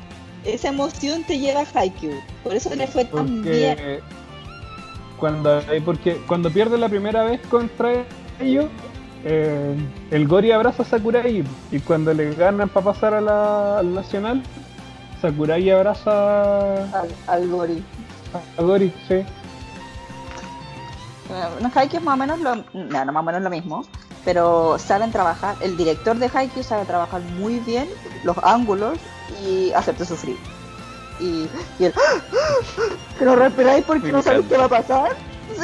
esa emoción te lleva a Haikyuu. Por eso le fue tan bien. Porque cuando porque cuando pierde la primera vez contra ellos, eh, el Gori abraza a Sakurai y cuando le ganan para pasar a la, al nacional, Sakurai abraza Al, al Gori. a Gori, sí. Bueno, Haikyuu es más o menos lo, no, no más o menos lo mismo, pero saben trabajar, el director de Haikyuu sabe trabajar muy bien los ángulos y hacerte sufrir. Y, y el que no respiráis porque no sabes qué va a pasar.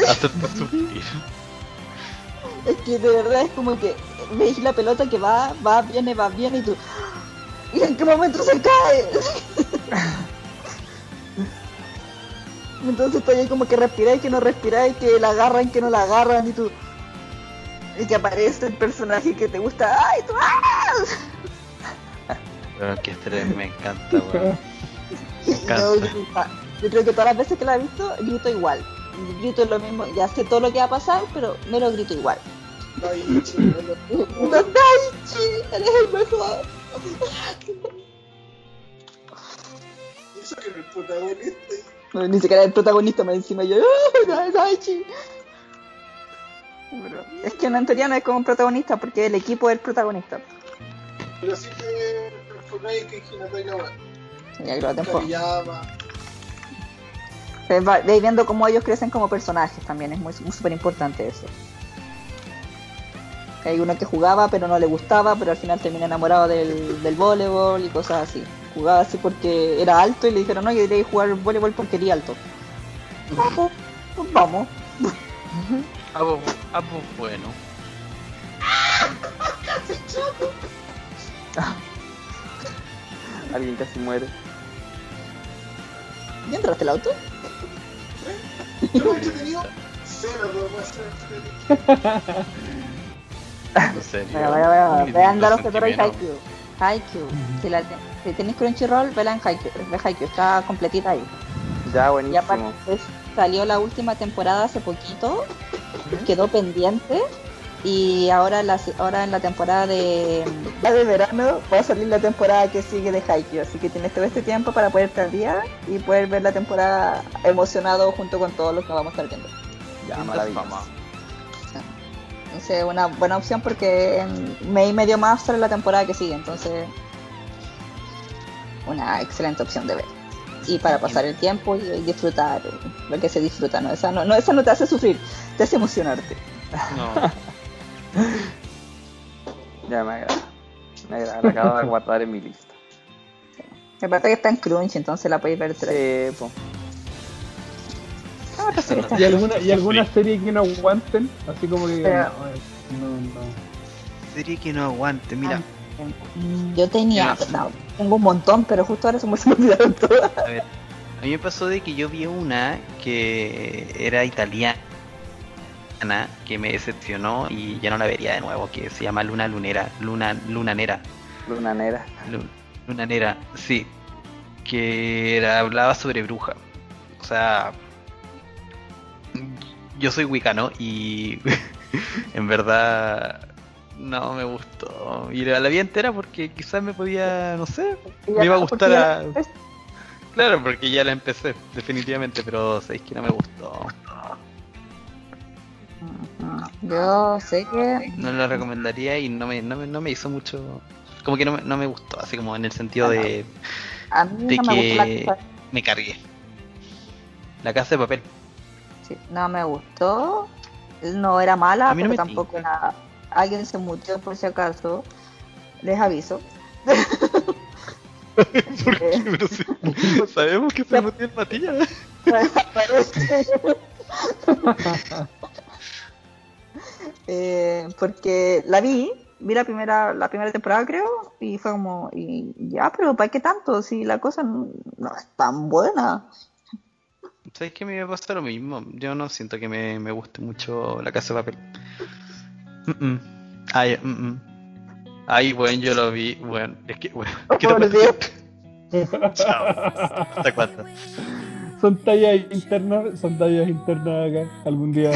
Hacerte sufrir. Es que de verdad es como que veis la pelota que va, va, viene, va, viene y tú. ¿Y en qué momento se cae? Entonces estoy ahí como que respiráis, que no respiráis, que la agarran, que no la agarran y tú. Y que aparece el personaje que te gusta. ¡Ay, tú! ¡ah! Pero que estrés, me encanta, weón. Me yo, encanta. yo creo que todas las veces que la he visto, grito igual. Grito lo mismo, ya sé todo lo que va a pasar, pero me lo grito igual. Chico, ¡No, Daichi! ¡Eres el mejor! Eso que no es el protagonista. No, ni siquiera el protagonista me encima yo, ¡ah, Daichi! Es que en teoría no es como un protagonista porque el equipo es el protagonista. Pero sí te transformáis que Hinata Yawa. Ya que va- Veis viendo cómo ellos crecen como personajes también, es muy muy súper importante eso. Hay uno que jugaba pero no le gustaba, pero al final termina enamorado del, del voleibol y cosas así. Jugaba así porque era alto y le dijeron, no, que debería jugar voleibol porque era alto. Vamos, pues vamos. Ah, pues, bueno. Alguien casi muere. ¿Ya entraste el auto? Yo entretenido. Cero. En serio. Vaya, vaya, vaya, Muy vean lindo los que y sentimiento. Haikyuu. Haikyuu. Si, la si tenéis Crunchyroll, vela en Haikyuu. Ve Haikyuu, está completita ahí. Ya, Y buenísimo. aparte pues, salió la última temporada hace poquito, quedó pendiente y ahora, la, ahora en la temporada de, ya de verano va a salir la temporada que sigue de Haikyuu, así que tienes todo este tiempo para poder estar día y poder ver la temporada emocionado junto con todos los que vamos a estar viendo. Ya, maravilloso. Entonces una buena opción porque en mes y medio más sale la temporada que sigue, entonces una excelente opción de ver. Y para pasar el tiempo y, y disfrutar, lo que se disfruta, ¿no? Esa no, no, esa no te hace sufrir, te hace emocionarte. No, Ya me agrada. Me agrada. La acabo de guardar en mi lista. Aparte que está en Crunch, entonces la podéis ver tres. Sí, po. Ah. ¿Y alguna, y alguna serie que no aguanten? Así como que Pero- no, no, serie que no aguante, mira. Mm, Yo tenía, no, tengo un montón, pero justo ahora se me, se me olvidaron todas. A ver, a mí me pasó de que yo vi una que era italiana que me decepcionó y ya no la vería de nuevo, que se llama Luna Lunera, Luna Lunanera, Luna Nera. Lu- Lunanera, sí, que era- hablaba sobre bruja. O sea, yo soy wicano y en verdad no me gustó. Y la, la vi entera porque quizás me podía, no sé, me iba a gustar a... Claro, porque ya la empecé, definitivamente, pero sabéis que no me gustó. Yo sé que No la recomendaría y no me, no me, no me hizo mucho Como que no, me- no me gustó, así como en el sentido de, A mí de no me gustó la que me cargué. La casa de papel. sí, no me gustó. No era mala, A mí no pero me tampoco tinca. era. Alguien se mutió por si acaso. Les aviso. ¿Por qué? Pero sí, sabemos que se metió el Matías. Eh, porque la vi, vi la primera, la primera temporada creo, y fue como, y ya, pero ¿para qué tanto? Si la cosa no, no es tan buena. ¿Sabes que a mí me pasa lo mismo? Yo no siento que me, me guste mucho la casa de papel. Mm, mm. Ay, mm, mm. Ay, bueno, yo lo vi. Bueno, es que, bueno. ¿qué te Por pasa? Dios. Chao. ¿Hasta cuándo? Son tallas internas, son tallas internas acá. Algún día.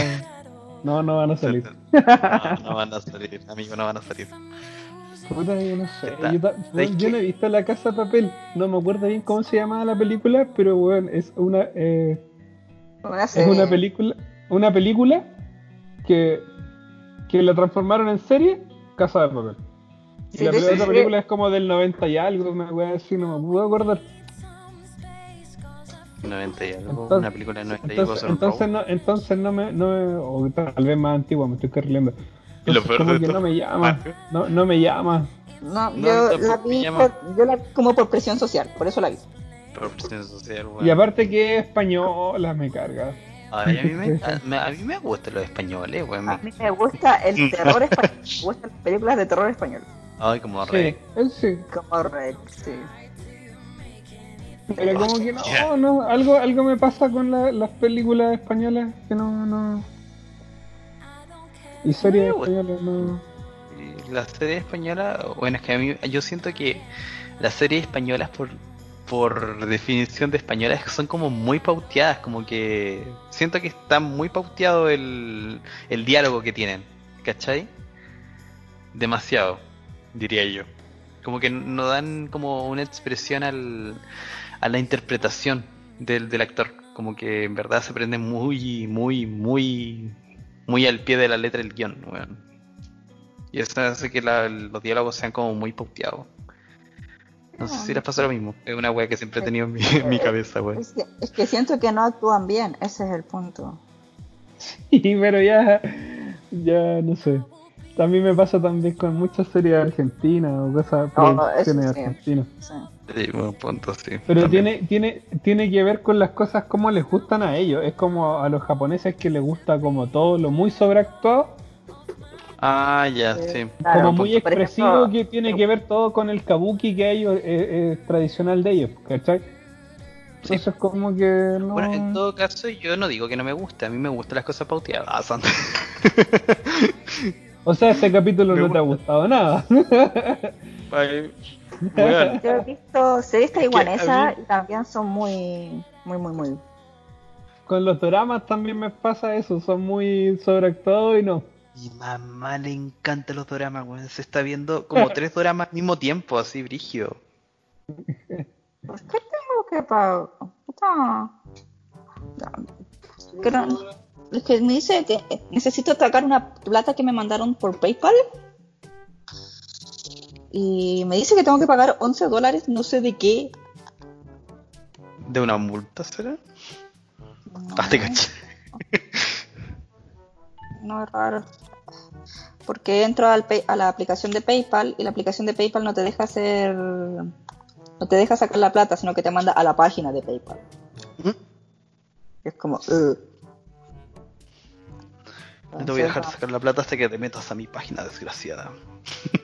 No, no van a salir. No, no van a salir, amigo, no van a salir. Puta, yo no sé. Yo, ta- ¿sabes yo no he visto La Casa de Papel. No me acuerdo bien cómo se llamaba la película, pero bueno, es una eh, Una es una película una película que que la transformaron en serie Casa de Papel. Y Sí, la de otra hecho, película es como del 90 y algo, una wea así, no me puedo acordar. 90 y algo, Entonces- una película de 90 y algo Entonces, no, entonces no me, no me- o tal vez más antigua, me estoy carrileando. Y lo peor como de que todo- no me llama, no, no me llama. No, No, yo la vi por- yo la vi como por presión social, por eso la vi. Por presión social, weón. Y aparte que es española, me carga. Ay, a, mí me, a, me- a mí me gustan los españoles, weón. A mí me gusta el terror español, me gustan las películas de terror español. Ay, como Sí, re. él sí. Como Red, sí. Pero como que no, no, algo, algo me pasa con la- las películas españolas que no, no. Y series españolas no. Las series españolas, bueno, es que a mí, yo siento que las series españolas, por, por definición de españolas, son como muy pauteadas, como que siento que está muy pauteado el, el diálogo que tienen, ¿cachai? Demasiado, diría yo. Como que no dan como una expresión al, a la interpretación del, del actor, como que en verdad se prende muy, muy, muy, muy al pie de la letra el guion, weón. Y eso hace que la- los diálogos sean como muy pauteados. No sé si les pasa lo mismo. Es una wea que siempre he tenido en mi, en mi cabeza, weón. Es que, es que siento que no actúan bien, ese es el punto. Y pero ya, ya no sé. También me pasa también con muchas series argentinas o cosas, No, producciones eso sí. argentinas. Sí. Sí, buen punto, sí. Pero También. tiene, tiene, tiene que ver con las cosas como les gustan a ellos. Es como a los japoneses que les gusta como todo lo muy sobreactuado, Ah, ya, sí. Claro, como muy por expresivo ejemplo, que tiene que ver todo con el kabuki que ellos es, es tradicional de ellos, ¿cachai? Sí. Entonces como que no... Bueno, en todo caso, yo no digo que no me guste. A mí me gustan las cosas pauteadas. O sea, este capítulo Me no te ha gusta. gustado nada. Ay. Yo he visto series taiwanesas mí- y también son muy, muy, muy, muy. Con los dramas también me pasa eso, son muy sobreactuados y no. Mi mamá le encantan los doramas, weón. Se está viendo como tres doramas al mismo tiempo, así, brígido. ¿Por qué tengo que pagar? Puta. Es que me dice que necesito sacar una plata que me mandaron por PayPal. Y me dice que tengo que pagar 11 dólares, no sé de qué. ¿De una multa será? Ah, te caché. No es raro. Porque entro al pay- a la aplicación de PayPal y la aplicación de PayPal no te deja hacer. No te deja sacar la plata, sino que te manda a la página de PayPal. ¿Mm? Es como. No te voy a dejar sacar la plata hasta que te metas a mi página, desgraciada.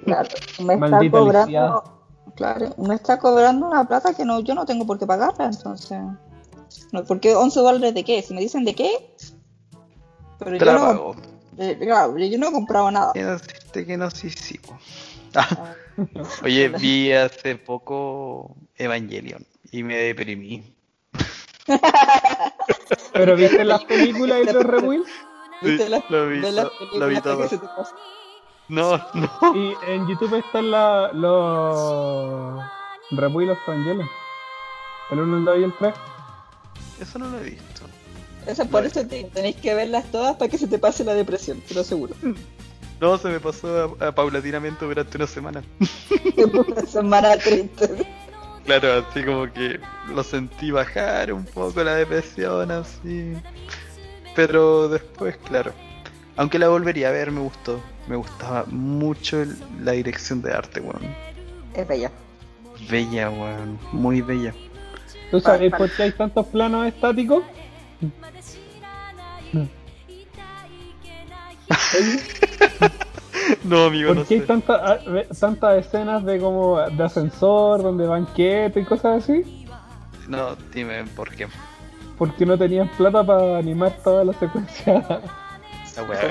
Claro, me está Maldita cobrando. lisiada. Claro, me está cobrando una plata que no, yo no tengo por qué pagarla, entonces. No, ¿Por qué 11 dólares de qué? Si me dicen de qué. Pero Te yo la no, pago. eh, claro, yo no he comprado nada. Decirte que no, sí, sí. po. Ah, Oye, vi hace poco Evangelion y me deprimí. Pero viste las películas y los rebuilds ¿Viste Sí, las- lo vi, de to- lo vi todo. que se te pasan? No, no. y en YouTube están la, los rebuilds y los Evangelion. El 1, el 2 y el 3. Eso no lo he visto. Eso, por eso te- tenéis que verlas todas para que se te pase la depresión, te lo aseguro. No, se me pasó a- a paulatinamente durante una semana. Una semana triste. Claro, así como que lo sentí bajar un poco la depresión, así. Pero después, claro. Aunque la volvería a ver, me gustó. Me gustaba mucho el- la dirección de arte, weón. Es bella. Bella, weón. Muy bella. ¿Tú sabes por qué hay tantos planos estáticos? No, amigo, no ¿Por qué hay sé. tanta- ah, tantas escenas de como de ascensor, donde van quietos y cosas así? No, dime por qué. Porque no tenían plata para animar toda la secuencia. Esa weá,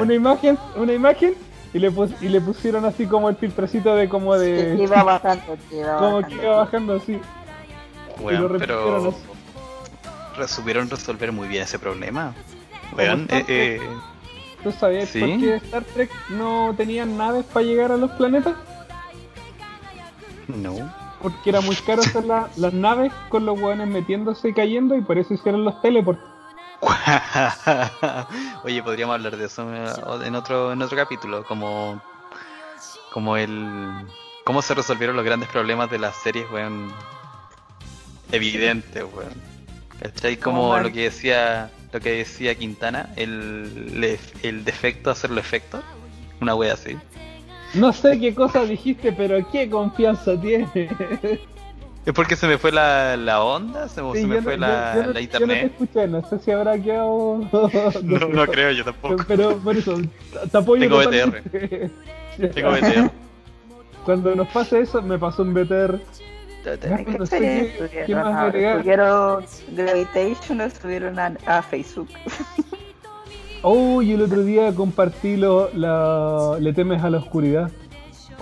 una imagen, una imagen y le, pus- y le pusieron así como el filtrecito de como Que de iba bajando, que iba como bajando. que iba bajando así. y lo Weón, repitieron pero así. re- supieron resolver muy bien ese problema. Weón, eh, eh, ¿Tú sabías ¿Sí? por qué Star Trek no tenían naves para llegar a los planetas? no. Porque era muy caro hacer la- las naves con los hueones metiéndose y cayendo y por eso hicieron los teleports. Oye, podríamos hablar de eso eh, en otro en otro capítulo, como como el cómo se resolvieron los grandes problemas de las series, weón. Evidente, weón. ¿Cachai? Como Como lo que decía lo que decía Quintana, el, el, el defecto hacerlo efecto, una wea así. No sé qué cosa dijiste, pero qué confianza tiene. Es porque se me fue la, la onda, se, Sí, se me no- fue yo- la, yo no- la Yo no te internet. escuché, no sé si habrá quedado. No, no creo yo tampoco. Pero por eso, te- apoyo Tengo totalmente. Tengo BTR. Cuando nos pase eso, me pasó un BTR. ¿Qué No sé qué- subieron? qué más Ah, agregar. subieron Gravitation, lo subieron a, a Facebook. Oh, y el otro día compartí lo, la, Le temes a la oscuridad.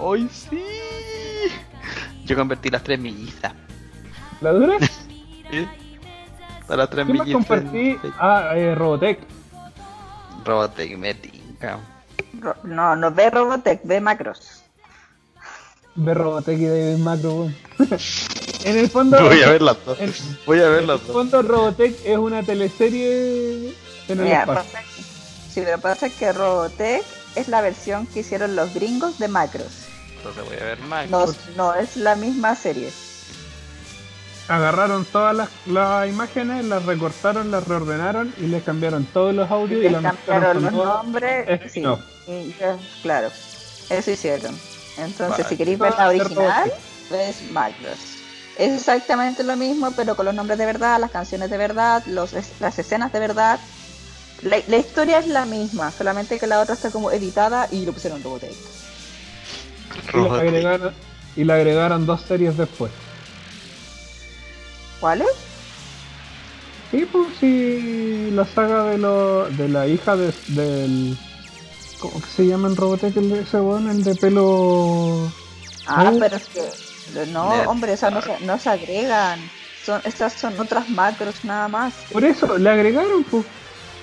¡Ay, sí! Yo convertí las tres millizas. ¿La dura? ¿Sí? A las tres ¿Qué más millizas. compartí? Ah, eh, Robotech. Robotech me tinca. Ro- No, no ve Robotech, ve Macros. Ve Robotech y de Macro, weón. En el fondo. Voy a ver las dos. En, Voy a en ver el las dos. fondo, Robotech es una teleserie en el Mira, espacio. pasa que- sí, pero pasa que Robotech es la versión que hicieron los gringos de Macros. Entonces voy a ver más. No, no es la misma serie. Agarraron todas las, las imágenes, las recortaron, las reordenaron y les cambiaron todos los audios y Les las cambiaron los nombres. Es Sí, no. y claro. Eso hicieron. Entonces, Vale. si queréis ver la original, ves Macros. Es exactamente lo mismo, pero con los nombres de verdad, las canciones de verdad, los, es- las escenas de verdad. La, la historia es la misma, solamente que la otra está como editada y lo pusieron Robotech. Y le agregaron, y le agregaron dos series después. ¿Cuál es? Sí, pues sí, la saga de, lo, de la hija de, del... ¿Cómo que se llama en Robotech el de ese weón? El de pelo... Ah, Oh. pero es que. No, Nerd. hombre, esas no se, no se agregan. Son, estas son otras macros nada más. Por eso, le agregaron, pues.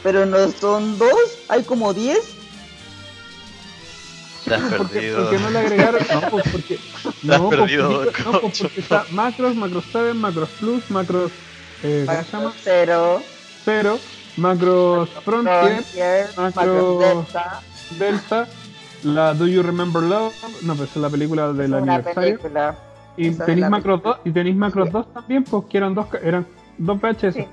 Pero no son dos, hay como diez. Has Porque, perdido. porque no le agregaron, no, pues porque... No, pues, perdido, porque- no, pues cocho. porque está Macros, Macros 7, Macros Plus, Macros... Eh, ¿Cómo se llama? Cero, Cero, Macros Frontier, Frontier, Macros- Delta. Delta, la Do You Remember Love, no, pues es la película del una aniversario. película. Y tenéis Macros película. 2 y tenéis Macros 2 también, pues que eran dos, eran dos VHS. Sí.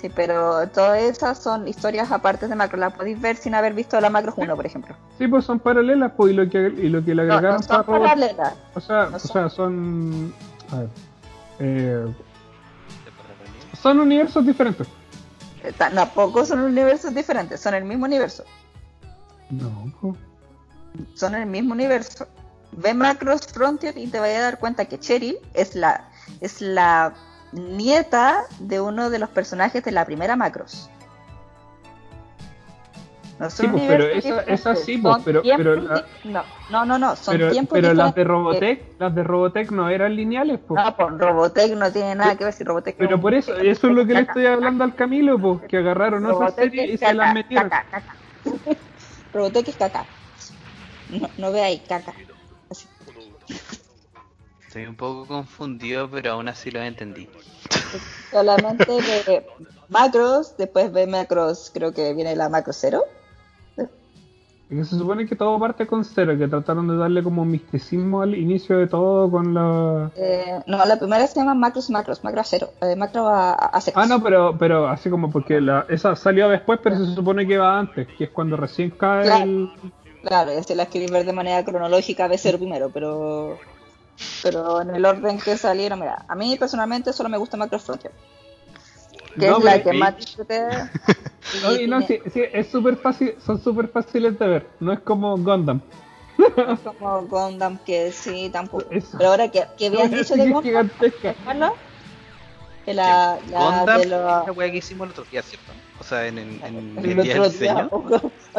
Sí, pero todas esas son historias aparte de Macros. Las podéis ver sin haber visto la Macros 1, por ejemplo. Sí, pues son paralelas, pues, y lo que, y lo que le agregaron no son para paralelas. O sea, no o son- sea, son. A ver. Eh, son universos diferentes. Eh, ta- Tampoco son universos diferentes, son el mismo universo. No, pues. son el mismo universo. Ve Macross Frontier y te vas a dar cuenta que Cheryl es la, es la nieta de uno de los personajes de la primera Macross. No son Sí, pues, pero esa- esa sí, pues, pero- la- no, no, no, no, son Pero, tiempos pero las de. Robotech, las de Robotech no eran lineales, pues. No, pues Robotech no tiene nada que ver si Robotech es Pero por eso, eso es lo que le estoy hablando al Camilo, pues, que agarraron esa Robotech serie es y se las metieron. caca, caca. Robotech es caca. No, no ve ahí, caca. Así. Estoy un poco confundido, pero aún así lo entendí. Solamente ve macros, después ve macros, creo que viene la macro cero. Que se supone que todo parte con cero, que trataron de darle como misticismo al inicio de todo con la... Eh, no, la primera se llama Macros Macros, Macro a cero, eh, Macro a, a secas. Ah, no, pero, pero así como porque la, esa salió después, pero se supone que va antes, que es cuando recién cae Claro. el... Claro, y si la escribí ver de manera cronológica debe ser primero, pero pero en el orden que salieron, mira, a mí personalmente solo me gusta Macro Frontier, que No, es la que más disfruté. No, y no, sí, sí, es súper fácil, son súper fáciles de ver, no es como Gundam. no es como Gundam, que sí, tampoco. Eso. Pero ahora, ¿qué, qué habían dicho de Es Gundam? gigantesca. Carlos? Que la, la Gundam de es los... la weá que hicimos el otro día, ¿cierto? O sea, en, en, en el, el día del día, diseño.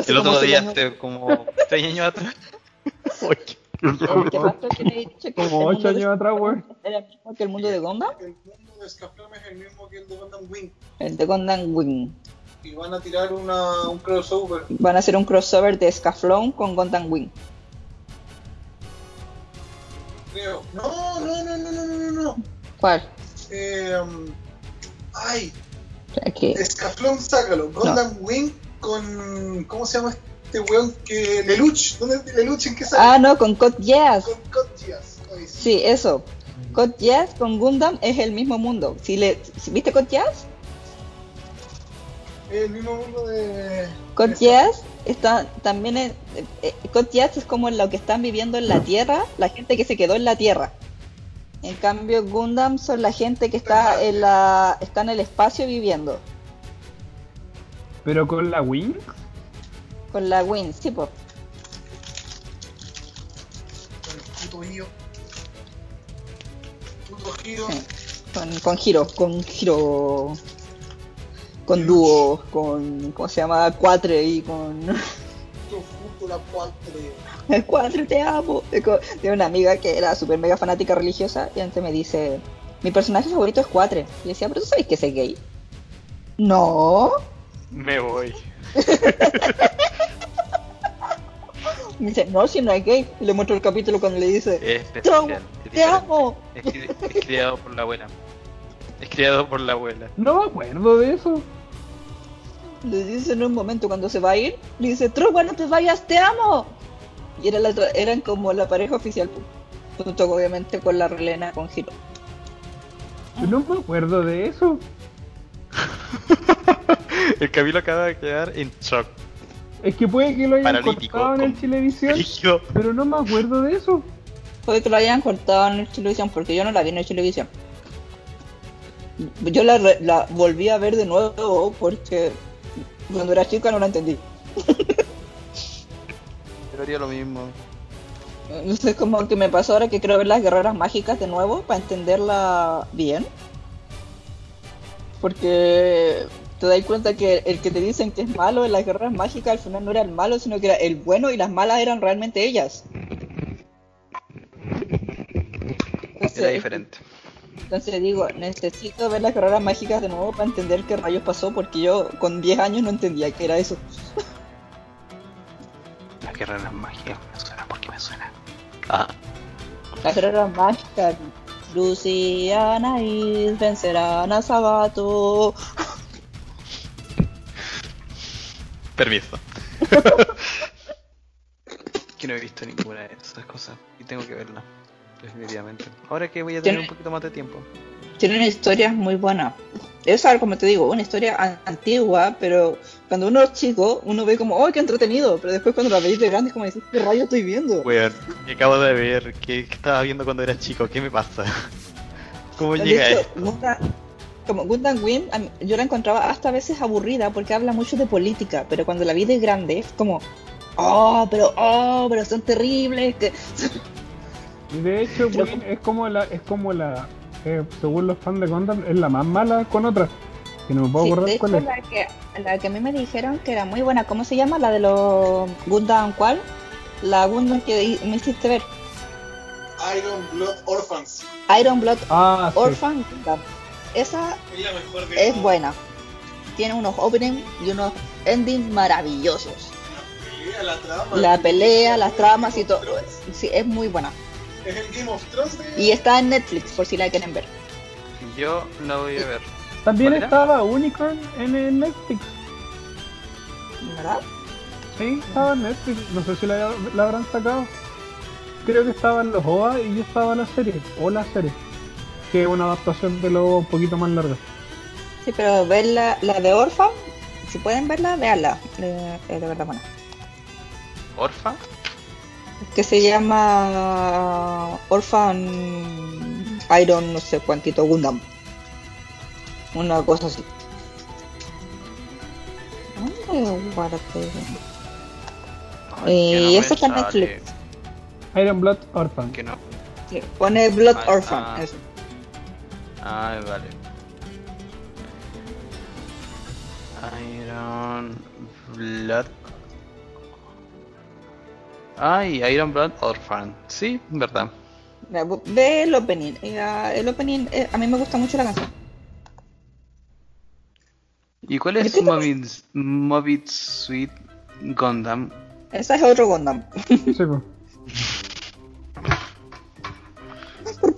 El otro día, hace como 3 años atrás. que he dicho que Como el mundo ocho de años atrás, weón. Era el mismo que el mundo de Gundam, El mundo de Scaflame es el mismo que el de Gundam Wing. el de Gundam Wing. Y van a tirar una, un crossover. Van a hacer un crossover de Scaflón con Gundam Wing. Creo. No, no, no, no, no, no, no, no. ¿Cuál? Eh, um, ay, Es que- Escaflón, sácalo. Gundam Wing con. ¿Cómo se llama este weón que. Lelouch? ¿Dónde es Lelouch? ¿En qué sale? Ah, no, con Code Geass. Con Cotchias. Ay, sí. Sí, eso. Code Geass con Gundam es el mismo mundo. Si le, si- ¿Viste Code Geass? El mismo mundo de. De Geass está también en, eh, eh, Geass es como lo que están viviendo en la Tierra, la gente que se quedó en la Tierra. En cambio, Gundam son la gente que está en la está en el espacio viviendo Pero con la Wing, con la Wing, sí, po. Con el puto Io. Puto giro. Sí. Con, con Hiro, con Hiro, con Dúo, con, ¿cómo se llama? Cuatre y con... La cuatro. El Cuatre, te amo. Tengo una amiga que era súper mega fanática religiosa y antes me dice, mi personaje favorito es Cuatre. Y decía, pero tú sabes que es gay. No. Me voy. Me dice, no, si no es gay. Y le muestro el capítulo cuando le dice, Es especial. es te amo. Es, cri- es criado por la abuela. Es criado por la abuela. no me acuerdo de eso. Le dice en un momento cuando se va a ir, le dice, Truba, no te vayas, te amo. Y era la eran como la pareja oficial, pu- junto obviamente con la relena con Hiro. No me acuerdo de eso. El Camilo acaba de quedar en shock. Es que puede que lo hayan Paralítico, cortado en el televisión, pero no me acuerdo de eso. Puede que lo hayan cortado en el televisión, porque yo no la vi en el televisión. Yo la, volví a ver de nuevo porque cuando era chica no la entendí. Yo haría lo mismo. Entonces como que me pasó ahora que quiero ver las guerreras mágicas de nuevo para entenderla bien. Porque te das cuenta que el que te dicen que es malo en las guerreras mágicas al final no era el malo, sino que era el bueno y las malas eran realmente ellas. Entonces, Era diferente. Entonces digo, necesito ver las carreras mágicas de nuevo para entender qué rayos pasó, porque yo con 10 años no entendía qué era eso. Las magias. Me suena porque me suena. Ah. Las carreras mágicas. Luciana y vencerán a Sabato. Permiso. que no he visto ninguna de esas cosas. Y tengo que verla. Definitivamente. Ahora que voy a tener Tiene- un poquito más de tiempo. Tienen historias muy buenas. Es algo, como te digo, una historia an- antigua, pero cuando uno es chico, uno ve como, ¡oh, qué entretenido! Pero después cuando la veis de grande es como ¿qué rayo estoy viendo? Weón, que acabo de ver. ¿Qué, qué estaba viendo cuando era chico? ¿Qué me pasa? ¿Cómo llega hecho, esto? Como Gundam mí- yo la encontraba hasta a veces aburrida porque habla mucho de política, pero cuando la vi de grande es como, oh, pero, oh, pero son terribles. Que... Y de hecho, Pero- Wing es como la, es como la, eh, según los fans de Gundam, es la más mala con otras. Que no me puedo Sí, acordar de hecho, cuál es. la que, la que a mí me dijeron que era muy buena, ¿cómo se llama? La de los Gundam, ¿cuál? La Gundam que me hiciste ver. Iron Blood Orphans. Iron Blood Ah, sí. Esa Es la mejor de es buena. Tiene unos openings y unos endings maravillosos. La pelea, la trama. La pelea, las tramas y todo. Sí, es muy buena. Es el Game of Thrones de. Y está en Netflix, por si la quieren ver. Yo la voy a ver. También estaba Unicorn en el Netflix. ¿Verdad? Sí, estaba en Netflix. No sé si la, la habrán sacado. Creo que estaban los OVA y ya estaba la serie. O la serie. Que es una adaptación de lo un poquito más larga. Sí, pero ver la, la de Orphan, si pueden verla, véanla. Eh, Es de verdad buena. ¿Orfa? Que se llama Orphan Iron no sé cuántito Gundam. Una cosa así. ¿Dónde guardé? Ay, no Y eso está en Netflix. Iron Blood Orphan. Que no. Sí, Pone Blood Ah, Orphan. ah. eso. Ah, vale. Iron Blood. Ay, Iron Blood Orphan. Sí, verdad. Ve el opening. El opening, eh, a mí me gusta mucho la canción. ¿Y cuál ¿De es Mobit Sweet Gundam? Esa es otro Gundam. Sí, pues.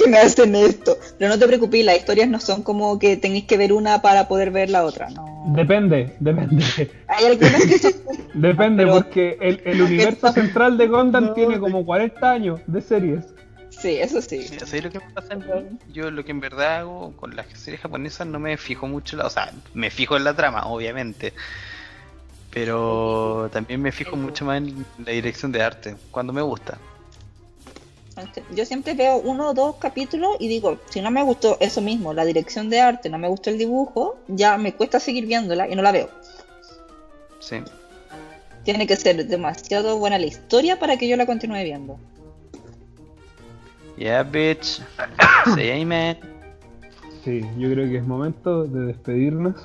¿Por qué me hacen esto? Pero no te preocupes, las historias no son como que tenéis que ver una para poder ver la otra. No. Depende, depende. Hay algunas que son Depende, Pero- porque el, el universo central de Gundam tiene como 40 años de series. Sí, eso sí. Mira, ¿sabes lo que me pasa? a mí? Yo lo que en verdad hago con las series japonesas no me fijo mucho, en la, o sea, me fijo en la trama, obviamente, pero también me fijo mucho más en la dirección de arte, cuando me gusta. Yo siempre veo uno o dos capítulos y digo, si no me gustó eso mismo, la dirección de arte, no me gustó el dibujo, ya me cuesta seguir viéndola y no la veo. Sí. Tiene que ser demasiado buena la historia para que yo la continúe viendo. Yeah, bitch. Say amen. Sí, yo creo que es momento de despedirnos.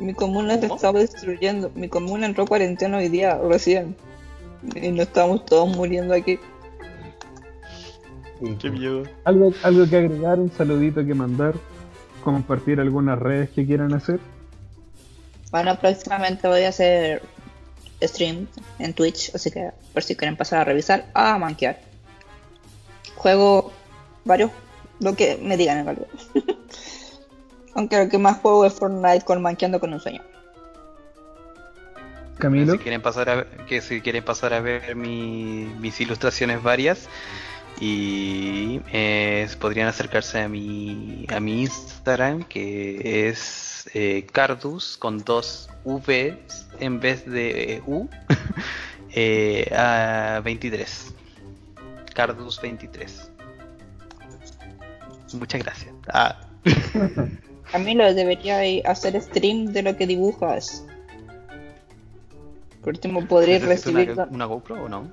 Mi comuna se estaba destruyendo. Mi comuna entró cuarentena hoy día, recién. Y no estamos todos muriendo aquí. Qué miedo. ¿Algo, algo que agregar, un saludito que mandar, compartir algunas redes que quieran hacer. Bueno, próximamente voy a hacer stream en Twitch, así que por si quieren pasar a revisar, a manquear. Juego varios, lo que me digan en realidad. Aunque lo que más juego es Fortnite con manqueando con un sueño. Camilo, Si quieren pasar a ver, que si quieren pasar a ver mi- mis ilustraciones varias y eh, podrían acercarse a mi a mi Instagram que es eh, Cardus con dos V en vez de U eh, a 23 Cardus 23 Muchas gracias. Ah, Camilo, debería hacer stream de lo que dibujas. Por último, podría ¿necesito recibir. una, una GoPro o no?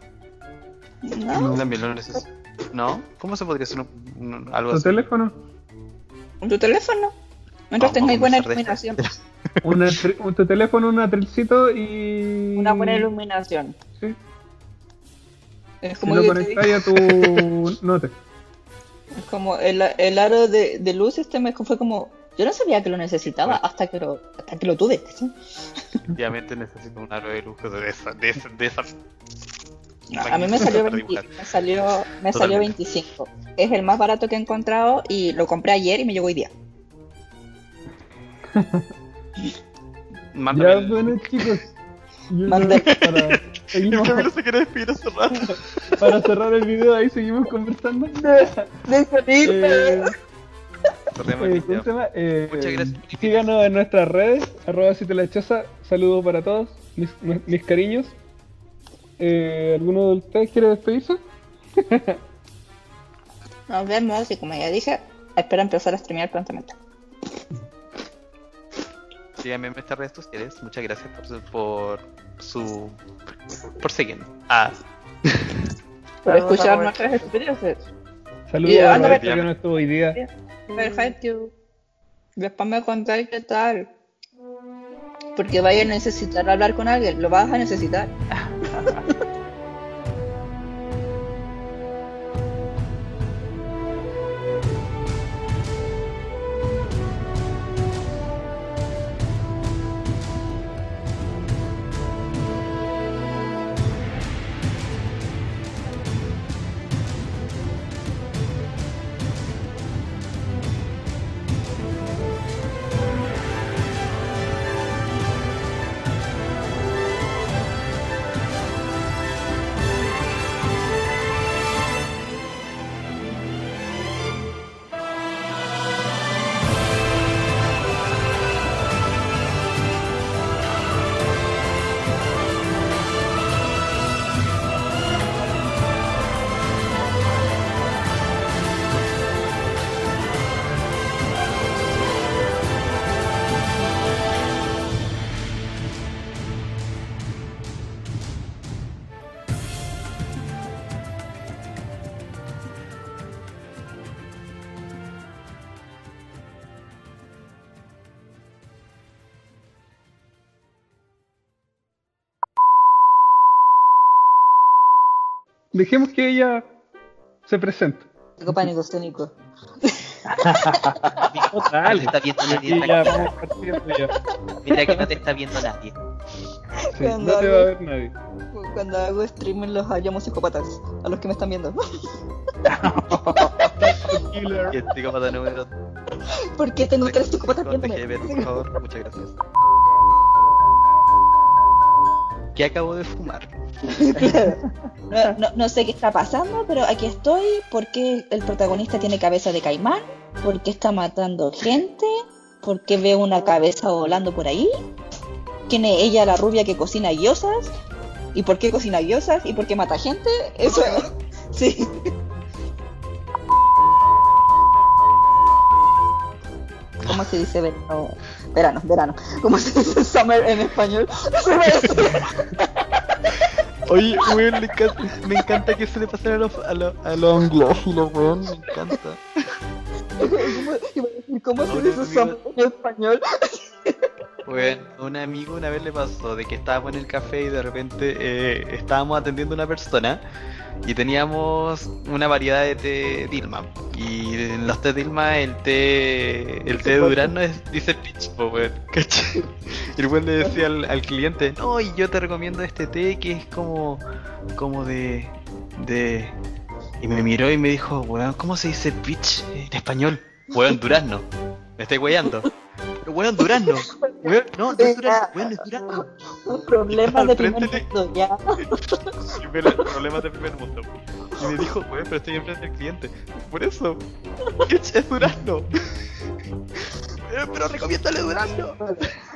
¿No? No. También lo necesito. ¿No? ¿Cómo se podría hacer un- un- algo tu así? teléfono, ¿Con tu teléfono? Mientras tengáis buena iluminación. una un- tu teléfono, un atrilcito y. Una buena iluminación. Sí, Es como, lo yo te conectáis a tu note. Es como el, el aro de, de luz este me fue como yo no sabía que lo necesitaba hasta que lo hasta que lo tuve ¿sí? Obviamente necesito un aro de lujo de esa, de esa, de esa. a mí me salió, Para 20 dibujar. me salió me salió Totalmente. 25 es el más barato que he encontrado y lo compré ayer y me llegó hoy día Mándame Ya, el- bueno, chicos. yo Mande. creo que para, seguimos- se quiere despedir hace rato. para cerrar el video, ahí seguimos conversando. Eh, Cerremos Eh. Eh, Muchas gracias. Síganos en nuestras redes, arroba Citelachosa. Saludos para todos, mis, mis cariños. Eh, ¿Alguno de ustedes quiere despedirse? nos vemos y como ya dije espero empezar a streamear prontamente Síganme en nuestras redes sociales. Muchas gracias por su, por su por seguirnos. Ah, por escuchar nuestras experiencias Saludos a Roberto que no estuvo hoy día. Perfecto. Después me contáis qué tal. Porque vaya a necesitar hablar con alguien lo vas a necesitar Dejemos que ella se presente. Tengo pánico escénico. No te está viendo nadie. Ya. Mira que no te está viendo nadie. Sí, no te va a ver nadie. Cuando hago stream los llamo psicópatas, a los que me están viendo. Y el psicópata número ¿Por qué tengo tres psicópatas viéndome? Por favor, muchas gracias. ¿Qué acabo de fumar? No, no- no sé qué está pasando, pero aquí estoy. ¿Por qué el protagonista tiene cabeza de caimán? ¿Por qué está matando gente? ¿Por qué veo una cabeza volando por ahí? ¿Quién es ella, la rubia que cocina guiosas? ¿Y por qué cocina guiosas? ¿Y por qué mata gente? Eso Sí. ¿Cómo se dice verano? Verano, verano. ¿Cómo se dice summer en español? Oye, weón, me encanta, me encanta que se le pasen a los, a los, a los anglófilos, weón, me encanta. ¿Cómo, iba a decir, ¿cómo se dice amigo. summer en español? Bueno, a un amigo una vez le pasó de que estábamos en el café y de repente eh, estábamos atendiendo a una persona y teníamos una variedad de té Dilma. Y en los té Dilma el té, el té de durazno es, dice peach, po, weón. Y el weón le decía al, al cliente, no, y yo te recomiendo este té que es como, como de, de... Y me miró y me dijo, weón, ¿cómo se dice peach en español? Weón, durazno. Me estoy weyando. Weón, durazno. Weón, no, no es durazno. Weón, es durazno. Problemas de primer de- mundo, ya. Problemas de primer mundo. Y me dijo, weón, pero estoy enfrente del cliente. Por eso, es durazno. Weón, pero recomiéndale durazno.